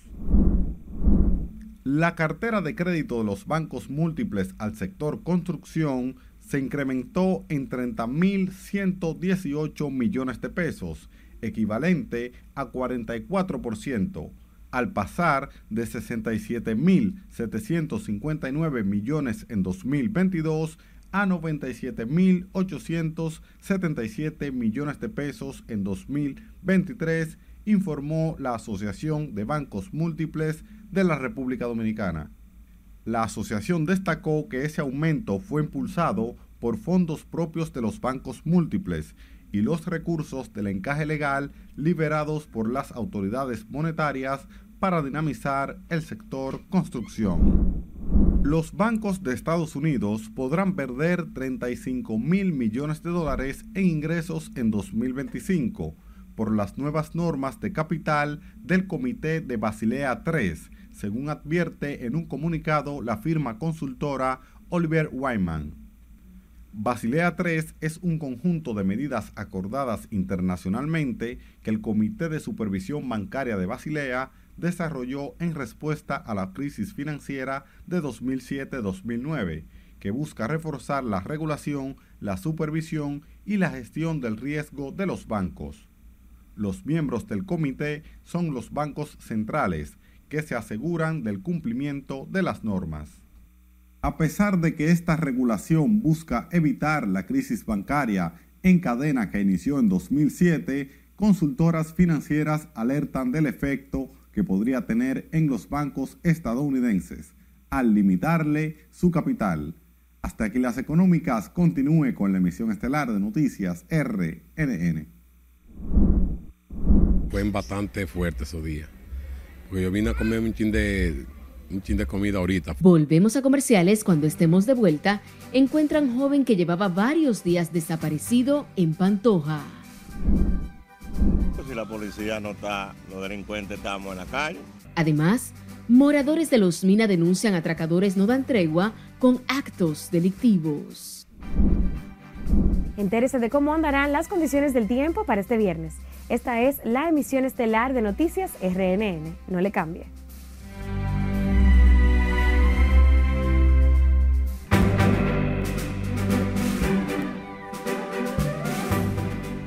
La cartera de crédito de los bancos múltiples al sector construcción se incrementó en 30.118 millones de pesos, equivalente a 44%, al pasar de 67.759 millones en 2022 a 97.877 millones de pesos en 2023, informó la Asociación de Bancos Múltiples de la República Dominicana. La asociación destacó que ese aumento fue impulsado por fondos propios de los bancos múltiples y los recursos del encaje legal liberados por las autoridades monetarias para dinamizar el sector construcción. Los bancos de Estados Unidos podrán perder 35 mil millones de dólares en ingresos en 2025 por las nuevas normas de capital del Comité de Basilea III, según advierte en un comunicado la firma consultora Oliver Wyman. Basilea III es un conjunto de medidas acordadas internacionalmente que el Comité de Supervisión Bancaria de Basilea desarrolló en respuesta a la crisis financiera de 2007-2009, que busca reforzar la regulación, la supervisión y la gestión del riesgo de los bancos. Los miembros del comité son los bancos centrales, que se aseguran del cumplimiento de las normas. A pesar de que esta regulación busca evitar la crisis bancaria en cadena que inició en 2007, consultoras financieras alertan del efecto que podría tener en los bancos estadounidenses al limitarle su capital. Hasta que las económicas continúe con la emisión estelar de noticias RNN. Fue bastante fuerte esos días. Porque yo vine a comer un chin de un chin de comida ahorita. Volvemos a comerciales cuando estemos de vuelta. Encuentran joven que llevaba varios días desaparecido en Pantoja. Pues si la policía no está, los delincuentes estamos en la calle. Además, moradores de Los Mina denuncian atracadores no dan tregua con actos delictivos. Entérese de cómo andarán las condiciones del tiempo para este viernes. Esta es la emisión estelar de Noticias RNN. No le cambie.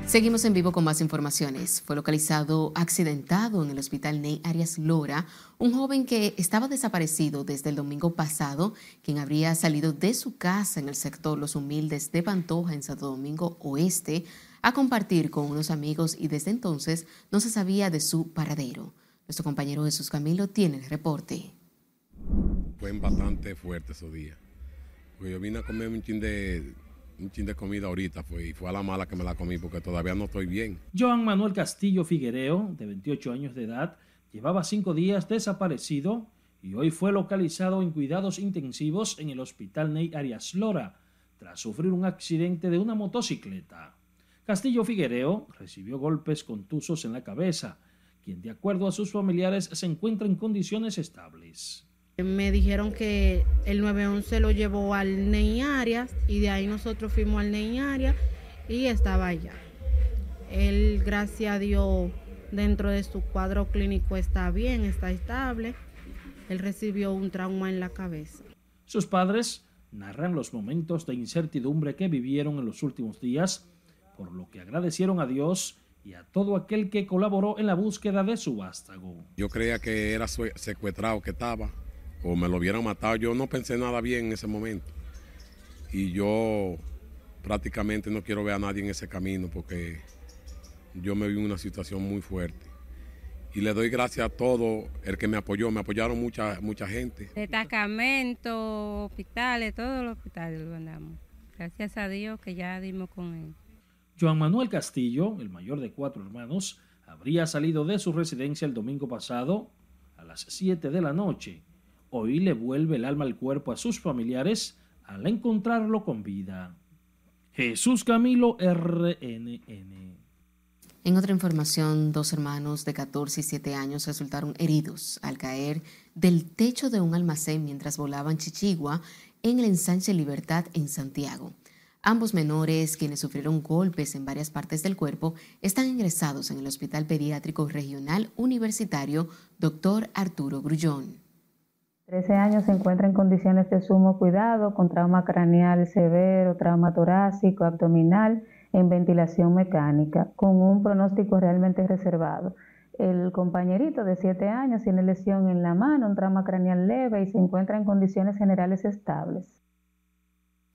Seguimos en vivo con más informaciones. Fue localizado accidentado en el hospital Ney Arias Lora un joven que estaba desaparecido desde el domingo pasado, quien habría salido de su casa en el sector Los Humildes de Pantoja en Santo Domingo Oeste a compartir con unos amigos y desde entonces no se sabía de su paradero. Nuestro compañero Jesús Camilo tiene el reporte. Fue bastante fuerte esos días. Porque yo vine a comer un chin de un chin de comida ahorita fue, y fue a la mala que me la comí porque todavía no estoy bien. Joan Manuel Castillo Figuereo, de 28 años de edad, llevaba cinco días desaparecido y hoy fue localizado en cuidados intensivos en el hospital Ney Arias Lora tras sufrir un accidente de una motocicleta. Castillo Figuereo recibió golpes contusos en la cabeza, quien de acuerdo a sus familiares se encuentra en condiciones estables. Me dijeron que el 911 lo llevó al Ney Arias y de ahí nosotros fuimos al Ney Arias y estaba allá. Él, gracias a Dios, dentro de su cuadro clínico está bien, está estable. Él recibió un trauma en la cabeza. Sus padres narran los momentos de incertidumbre que vivieron en los últimos días, por lo que agradecieron a Dios y a todo aquel que colaboró en la búsqueda de su vástago. Yo creía que era secuestrado que estaba, o me lo hubieran matado. Yo no pensé nada bien en ese momento. Y yo prácticamente no quiero ver a nadie en ese camino porque yo me vi en una situación muy fuerte. Y le doy gracias a todo el que me apoyó. Me apoyaron mucha, mucha gente. Destacamentos, hospitales, todos los hospitales lo andamos. Gracias a Dios que ya dimos con él. Joan Manuel Castillo, el mayor de cuatro hermanos, habría salido de su residencia el domingo pasado a las 7 de la noche Hoy le vuelve el alma al cuerpo a sus familiares al encontrarlo con vida. Jesús Camilo RNN. En otra información, dos hermanos de 14 y 7 años resultaron heridos al caer del techo de un almacén mientras volaban chichigua en el ensanche Libertad en Santiago. Ambos menores, quienes sufrieron golpes en varias partes del cuerpo, están ingresados en el Hospital Pediátrico Regional Universitario Dr. Arturo Grullón. 13 años se encuentra en condiciones de sumo cuidado con trauma craneal severo, trauma torácico, abdominal, en ventilación mecánica, con un pronóstico realmente reservado. El compañerito de 7 años tiene lesión en la mano, un trauma craneal leve y se encuentra en condiciones generales estables.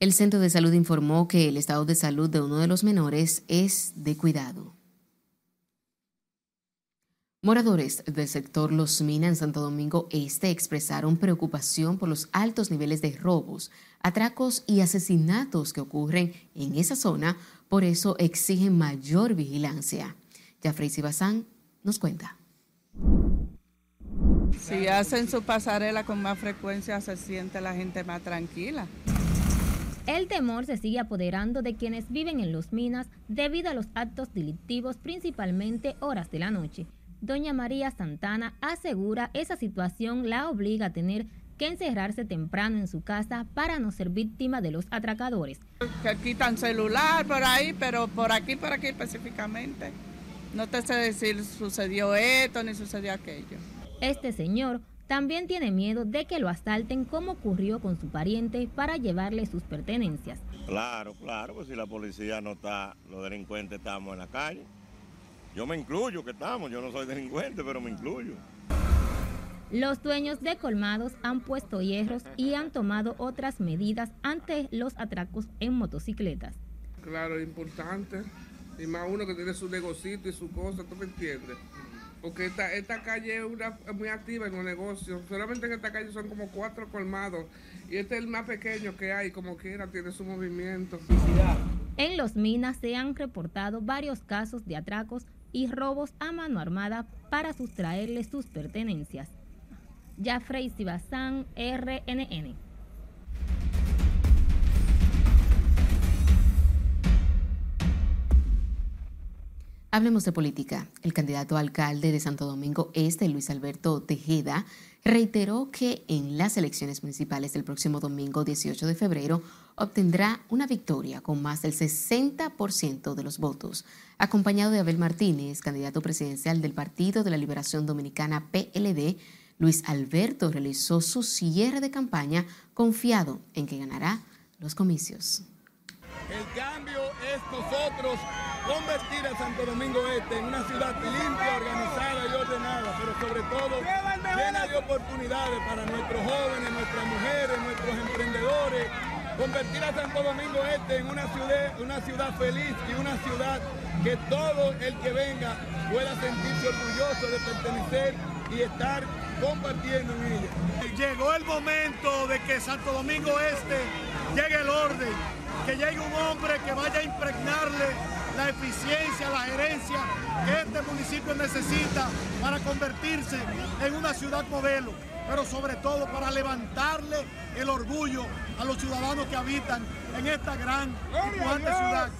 El centro de salud informó que el estado de salud de uno de los menores es de cuidado. Moradores del sector Los Minas en Santo Domingo Este expresaron preocupación por los altos niveles de robos, atracos y asesinatos que ocurren en esa zona, por eso exigen mayor vigilancia. Jafrey Sibazán nos cuenta. Si hacen su pasarela con más frecuencia, se siente la gente más tranquila. El temor se sigue apoderando de quienes viven en los minas debido a los actos delictivos, principalmente horas de la noche. Doña María Santana asegura esa situación la obliga a tener que encerrarse temprano en su casa para no ser víctima de los atracadores. Que quitan celular por ahí, pero por aquí, por aquí específicamente. No te sé decir sucedió esto ni sucedió aquello. Este señor también tiene miedo de que lo asalten como ocurrió con su pariente para llevarle sus pertenencias. Claro, claro, pues si la policía no está, los delincuentes estamos en la calle. Yo me incluyo que estamos, yo no soy delincuente, pero me incluyo. Los dueños de colmados han puesto hierros y han tomado otras medidas ante los atracos en motocicletas. Claro, es importante. Y más uno que tiene su negocito y su cosa, ¿tú me entiendes? Porque esta, calle es, muy activa en los negocios. Solamente en esta calle son como cuatro colmados. Y este es el más pequeño que hay, como quiera, tiene su movimiento. En Los Minas se han reportado varios casos de atracos y robos a mano armada para sustraerle sus pertenencias. Jafrey Sibazán, RNN. Hablemos de política. El candidato a alcalde de Santo Domingo Este, Luis Alberto Tejeda, reiteró que en las elecciones municipales del próximo domingo 18 de febrero obtendrá una victoria con más del 60% de los votos. Acompañado de Abel Martínez, candidato presidencial del Partido de la Liberación Dominicana PLD, Luis Alberto realizó su cierre de campaña confiado en que ganará los comicios. El cambio es nosotros convertir a Santo Domingo Este en una ciudad limpia, organizada y ordenada, pero sobre todo llena de oportunidades para nuestros jóvenes, nuestras mujeres, nuestros emprendedores. Convertir a Santo Domingo Este en una ciudad, una ciudad feliz y una ciudad que todo el que venga pueda sentirse orgulloso de pertenecer y estar compartiendo en ella. Llegó el momento de que Santo Domingo Este llegue el orden, que llegue un hombre que vaya a impregnarle la eficiencia, la gerencia que este municipio necesita para convertirse en una ciudad modelo, pero sobre todo para levantarle el orgullo a los ciudadanos que habitan en esta gran y ciudad.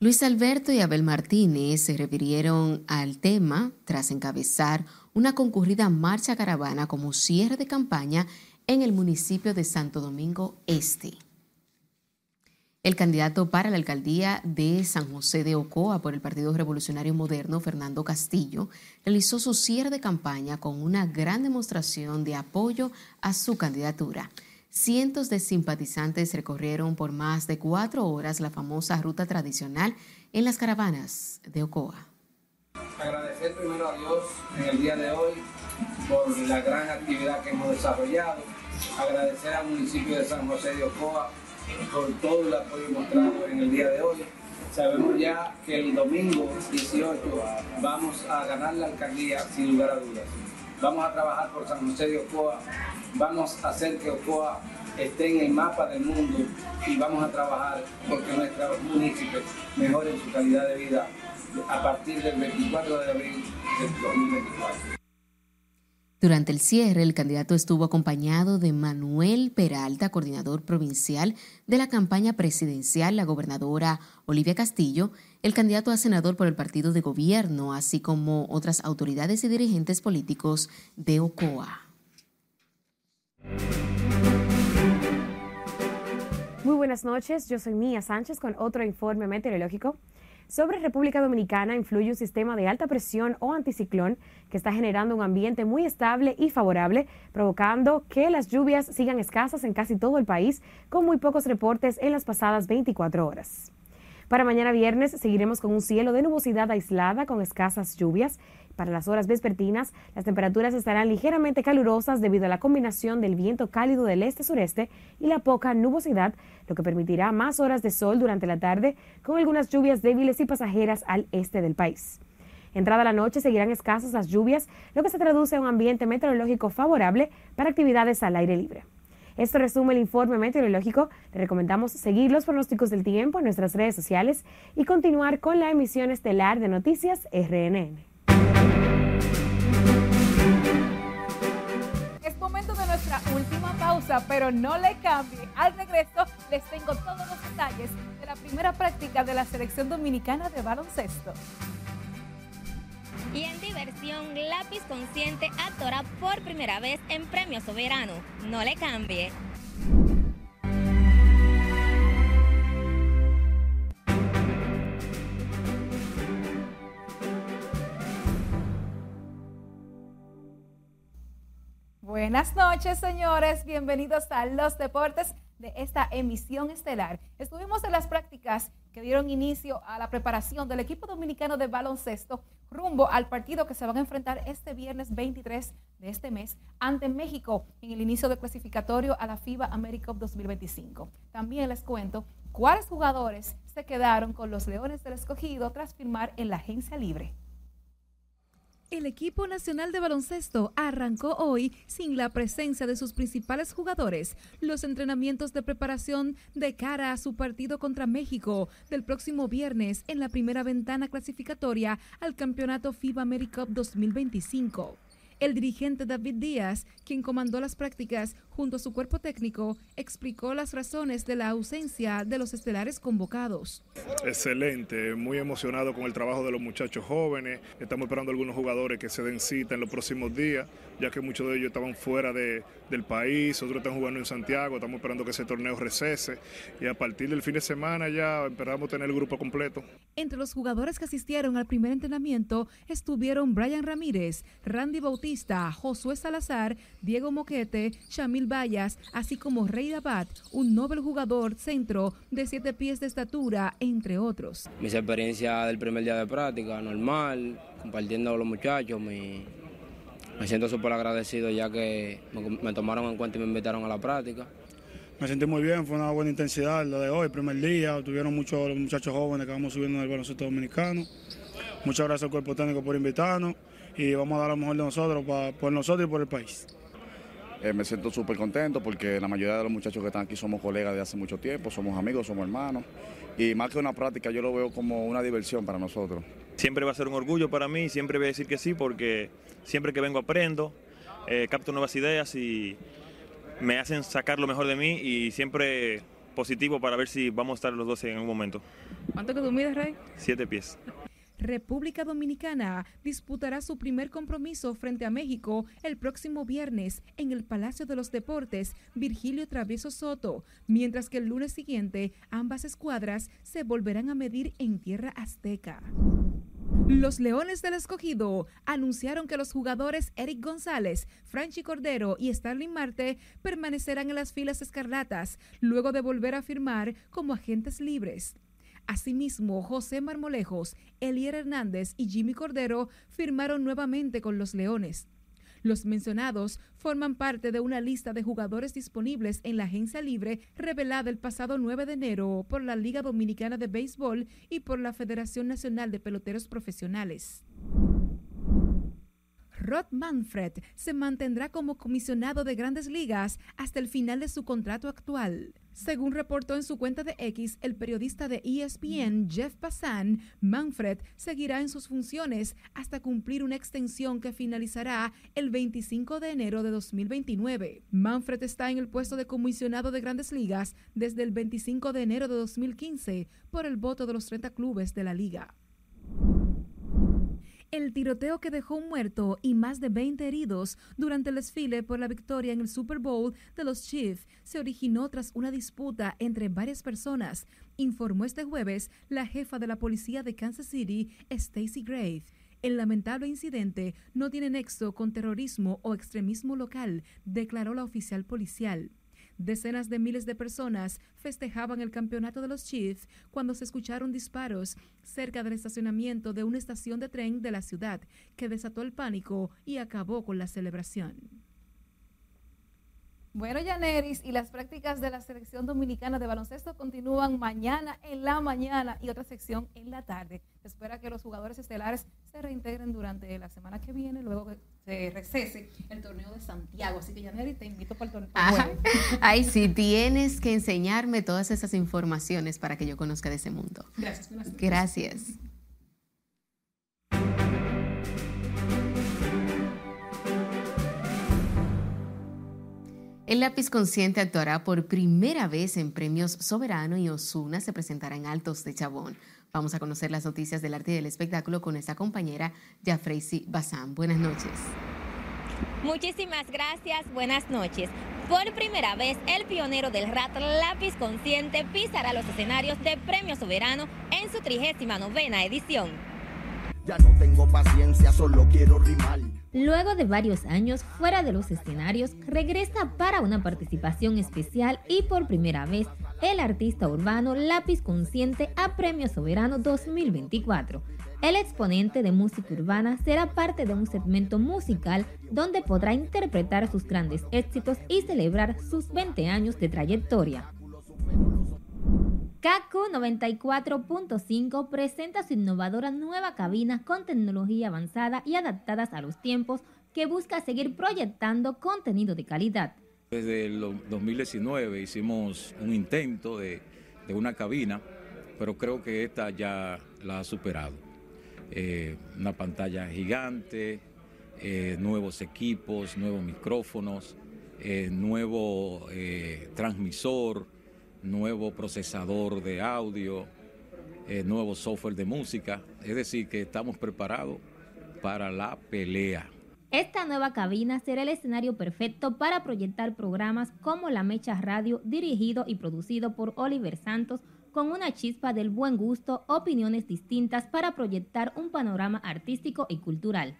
Luis Alberto y Abel Martínez se refirieron al tema tras encabezar una concurrida marcha caravana como cierre de campaña en el municipio de Santo Domingo Este. El candidato para la alcaldía de San José de Ocoa por el Partido Revolucionario Moderno, Fernando Castillo, realizó su cierre de campaña con una gran demostración de apoyo a su candidatura. Cientos de simpatizantes recorrieron por más de cuatro horas la famosa ruta tradicional en las caravanas de Ocoa. Agradecer primero a Dios en el día de hoy por la gran actividad que hemos desarrollado. Agradecer al municipio de San José de Ocoa por todo el apoyo mostrado en el día de hoy. Sabemos ya que el domingo 18 vamos a ganar la alcaldía sin lugar a dudas. Vamos a trabajar por San José de Ocoa, vamos a hacer que Ocoa esté en el mapa del mundo y vamos a trabajar porque nuestros municipios mejoren su calidad de vida a partir del 24 de abril del 2024. Durante el cierre, el candidato estuvo acompañado de Manuel Peralta, coordinador provincial de la campaña presidencial, la gobernadora Olivia Castillo, el candidato a senador por el partido de gobierno, así como otras autoridades y dirigentes políticos de Ocoa. Muy buenas noches, yo soy Mía Sánchez con otro informe meteorológico. Sobre República Dominicana influye un sistema de alta presión o anticiclón que está generando un ambiente muy estable y favorable, provocando que las lluvias sigan escasas en casi todo el país, con muy pocos reportes en las pasadas 24 horas. Para mañana viernes seguiremos con un cielo de nubosidad aislada con escasas lluvias. Para las horas vespertinas, las temperaturas estarán ligeramente calurosas debido a la combinación del viento cálido del este-sureste y la poca nubosidad, lo que permitirá más horas de sol durante la tarde, con algunas lluvias débiles y pasajeras al este del país. Entrada la noche seguirán escasas las lluvias, lo que se traduce en un ambiente meteorológico favorable para actividades al aire libre. Esto resume el informe meteorológico. Le recomendamos seguir los pronósticos del tiempo en nuestras redes sociales y continuar con la emisión estelar de Noticias RNN. Es momento de nuestra última pausa, pero no le cambie. Al regreso les tengo todos los detalles de la primera práctica de la selección dominicana de baloncesto. Y en diversión, Lápiz Consciente actora por primera vez en Premio Soberano. No le cambie. Buenas noches, señores. Bienvenidos a los deportes de esta emisión estelar. Estuvimos en las prácticas que dieron inicio a la preparación del equipo dominicano de baloncesto rumbo al partido que se van a enfrentar este viernes 23 de este mes ante México en el inicio del clasificatorio a la FIBA AmeriCup 2025. También les cuento cuáles jugadores se quedaron con los Leones del Escogido tras firmar en la agencia libre. El equipo nacional de baloncesto arrancó hoy sin la presencia de sus principales jugadores. Los entrenamientos de preparación de cara a su partido contra México del próximo viernes en la primera ventana clasificatoria al Campeonato FIBA AmeriCup 2025. El dirigente David Díaz, quien comandó las prácticas junto a su cuerpo técnico, explicó las razones de la ausencia de los estelares convocados. Excelente, muy emocionado con el trabajo de los muchachos jóvenes. Estamos esperando algunos jugadores que se den cita en los próximos días, ya que muchos de ellos estaban fuera de, del país, otros están jugando en Santiago. Estamos esperando que ese torneo recese y a partir del fin de semana ya esperamos tener el grupo completo. Entre los jugadores que asistieron al primer entrenamiento estuvieron Brian Ramírez, Randy Bautista, Josué Salazar, Diego Moquete, Shamil Vallas, así como Rey Abad, un noble jugador centro de siete pies de estatura, entre otros. Mis experiencias del primer día de práctica, normal, compartiendo con los muchachos, me, me siento súper agradecido ya que me, me tomaron en cuenta y me invitaron a la práctica. Me sentí muy bien, fue una buena intensidad lo de hoy, primer día. Tuvieron muchos los muchachos jóvenes que vamos subiendo en el baloncesto dominicano. Muchas gracias al cuerpo técnico por invitarnos y vamos a dar lo mejor de nosotros para, por nosotros y por el país. Eh, me siento súper contento porque la mayoría de los muchachos que están aquí somos colegas de hace mucho tiempo, somos amigos, somos hermanos. Y más que una práctica, yo lo veo como una diversión para nosotros. Siempre va a ser un orgullo para mí, siempre voy a decir que sí, porque siempre que vengo aprendo, eh, capto nuevas ideas y me hacen sacar lo mejor de mí y siempre positivo para ver si vamos a estar los dos en algún momento. ¿Cuánto que tú mides, Rey? Siete pies. República Dominicana disputará su primer compromiso frente a México el próximo viernes en el Palacio de los Deportes Virgilio Travieso Soto, mientras que el lunes siguiente ambas escuadras se volverán a medir en tierra azteca. Los Leones del Escogido anunciaron que los jugadores Eric González, Franchi Cordero y Starling Marte permanecerán en las filas escarlatas luego de volver a firmar como agentes libres. Asimismo, José Marmolejos, Elier Hernández y Jimmy Cordero firmaron nuevamente con los Leones. Los mencionados forman parte de una lista de jugadores disponibles en la agencia libre revelada el pasado 9 de enero por la Liga Dominicana de Béisbol y por la Federación Nacional de Peloteros Profesionales. Rod Manfred se mantendrá como comisionado de grandes ligas hasta el final de su contrato actual. Según reportó en su cuenta de X el periodista de ESPN Jeff Passan, Manfred seguirá en sus funciones hasta cumplir una extensión que finalizará el 25 de enero de 2029. Manfred está en el puesto de comisionado de grandes ligas desde el 25 de enero de 2015 por el voto de los 30 clubes de la liga. El tiroteo que dejó un muerto y más de 20 heridos durante el desfile por la victoria en el Super Bowl de los Chiefs se originó tras una disputa entre varias personas, informó este jueves la jefa de la policía de Kansas City, Stacy Grave. El lamentable incidente no tiene nexo con terrorismo o extremismo local, declaró la oficial policial. Decenas de miles de personas festejaban el campeonato de los Chiefs cuando se escucharon disparos cerca del estacionamiento de una estación de tren de la ciudad, que desató el pánico y acabó con la celebración. Bueno, Yaneris, y las prácticas de la selección dominicana de baloncesto continúan mañana en la mañana y otra sección en la tarde. Se espera que los jugadores estelares se reintegren durante la semana que viene, luego que se recese el torneo de Santiago. Así que, Yaneris, te invito para el torneo. <laughs> Ay, sí, tienes que enseñarme todas esas informaciones para que yo conozca de ese mundo. Gracias. Gracias. El lápiz consciente actuará por primera vez en premios Soberano y Osuna se presentará en Altos de Chabón. Vamos a conocer las noticias del arte y del espectáculo con esta compañera Jafreisi Bazán. Buenas noches. Muchísimas gracias, buenas noches. Por primera vez, el pionero del rat Lápiz Consciente pisará los escenarios de Premio Soberano en su 39 edición. Ya no tengo paciencia, solo quiero rimar. Luego de varios años fuera de los escenarios, regresa para una participación especial y por primera vez el artista urbano Lápiz Consciente a Premio Soberano 2024. El exponente de música urbana será parte de un segmento musical donde podrá interpretar sus grandes éxitos y celebrar sus 20 años de trayectoria. KQ 94.5 presenta su innovadora nueva cabina con tecnología avanzada y adaptadas a los tiempos que busca seguir proyectando contenido de calidad. Desde el 2019 hicimos un intento de, una cabina, pero creo que esta ya la ha superado. Eh, una pantalla gigante, eh, nuevos equipos, nuevos micrófonos, eh, nuevo transmisor nuevo procesador de audio, eh, nuevo software de música. Es decir, que estamos preparados para la pelea. Esta nueva cabina será el escenario perfecto para proyectar programas como La Mecha Radio, dirigido y producido por Oliver Santos, con una chispa del buen gusto, opiniones distintas para proyectar un panorama artístico y cultural.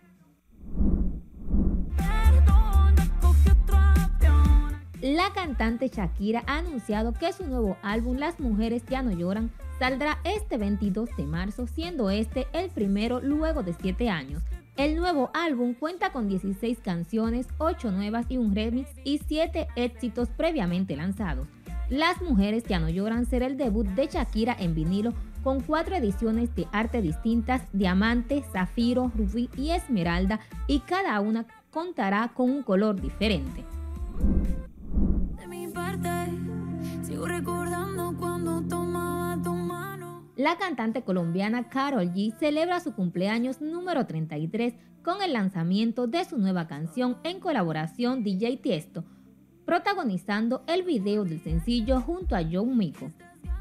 La cantante Shakira ha anunciado que su nuevo álbum Las Mujeres Ya No Lloran saldrá este 22 de marzo, siendo este el primero luego de 7 años. El nuevo álbum cuenta con 16 canciones, 8 nuevas y un remix y 7 éxitos previamente lanzados. Las Mujeres Ya No Lloran será el debut de Shakira en vinilo con cuatro ediciones de arte distintas, diamante, zafiro, rubí y esmeralda, y cada una contará con un color diferente La cantante colombiana Carol G celebra su cumpleaños número 33 con el lanzamiento de su nueva canción en colaboración DJ Tiesto, protagonizando el video del sencillo junto a John Mico.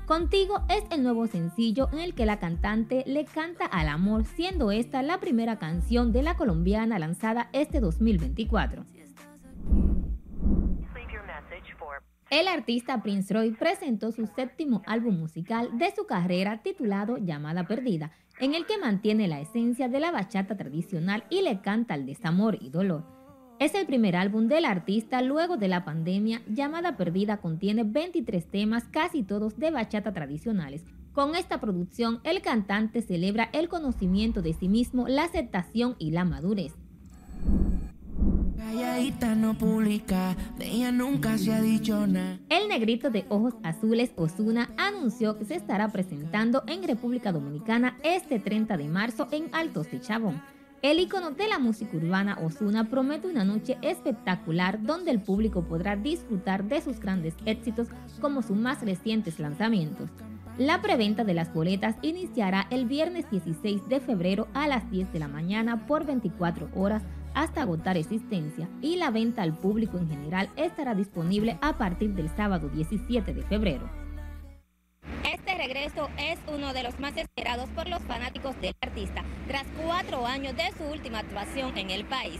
Contigo es el nuevo sencillo en el que la cantante le canta al amor, siendo esta la primera canción de la colombiana lanzada este 2024. El artista Prince Roy presentó su séptimo álbum musical de su carrera titulado Llamada Perdida, en el que mantiene la esencia de la bachata tradicional y le canta al desamor y dolor. Es el primer álbum del artista luego de la pandemia. Llamada Perdida contiene 23 temas, casi todos de bachata tradicionales. Con esta producción, el cantante celebra el conocimiento de sí mismo, la aceptación y la madurez. No publica, ella nunca se ha dicho nada. El negrito de ojos azules Osuna anunció que se estará presentando en República Dominicana este 30 de marzo en Altos de Chabón. El icono de la música urbana Osuna promete una noche espectacular donde el público podrá disfrutar de sus grandes éxitos como sus más recientes lanzamientos. La preventa de las boletas iniciará el viernes 16 de febrero a las 10 de la mañana por 24 horas hasta agotar existencia y la venta al público en general estará disponible a partir del sábado 17 de febrero. Este regreso es uno de los más esperados por los fanáticos del artista, tras cuatro años de su última actuación en el país.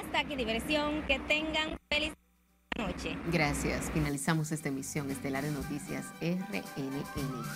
Hasta aquí diversión, que tengan feliz noche. Gracias. Finalizamos esta emisión estelar de noticias RNN.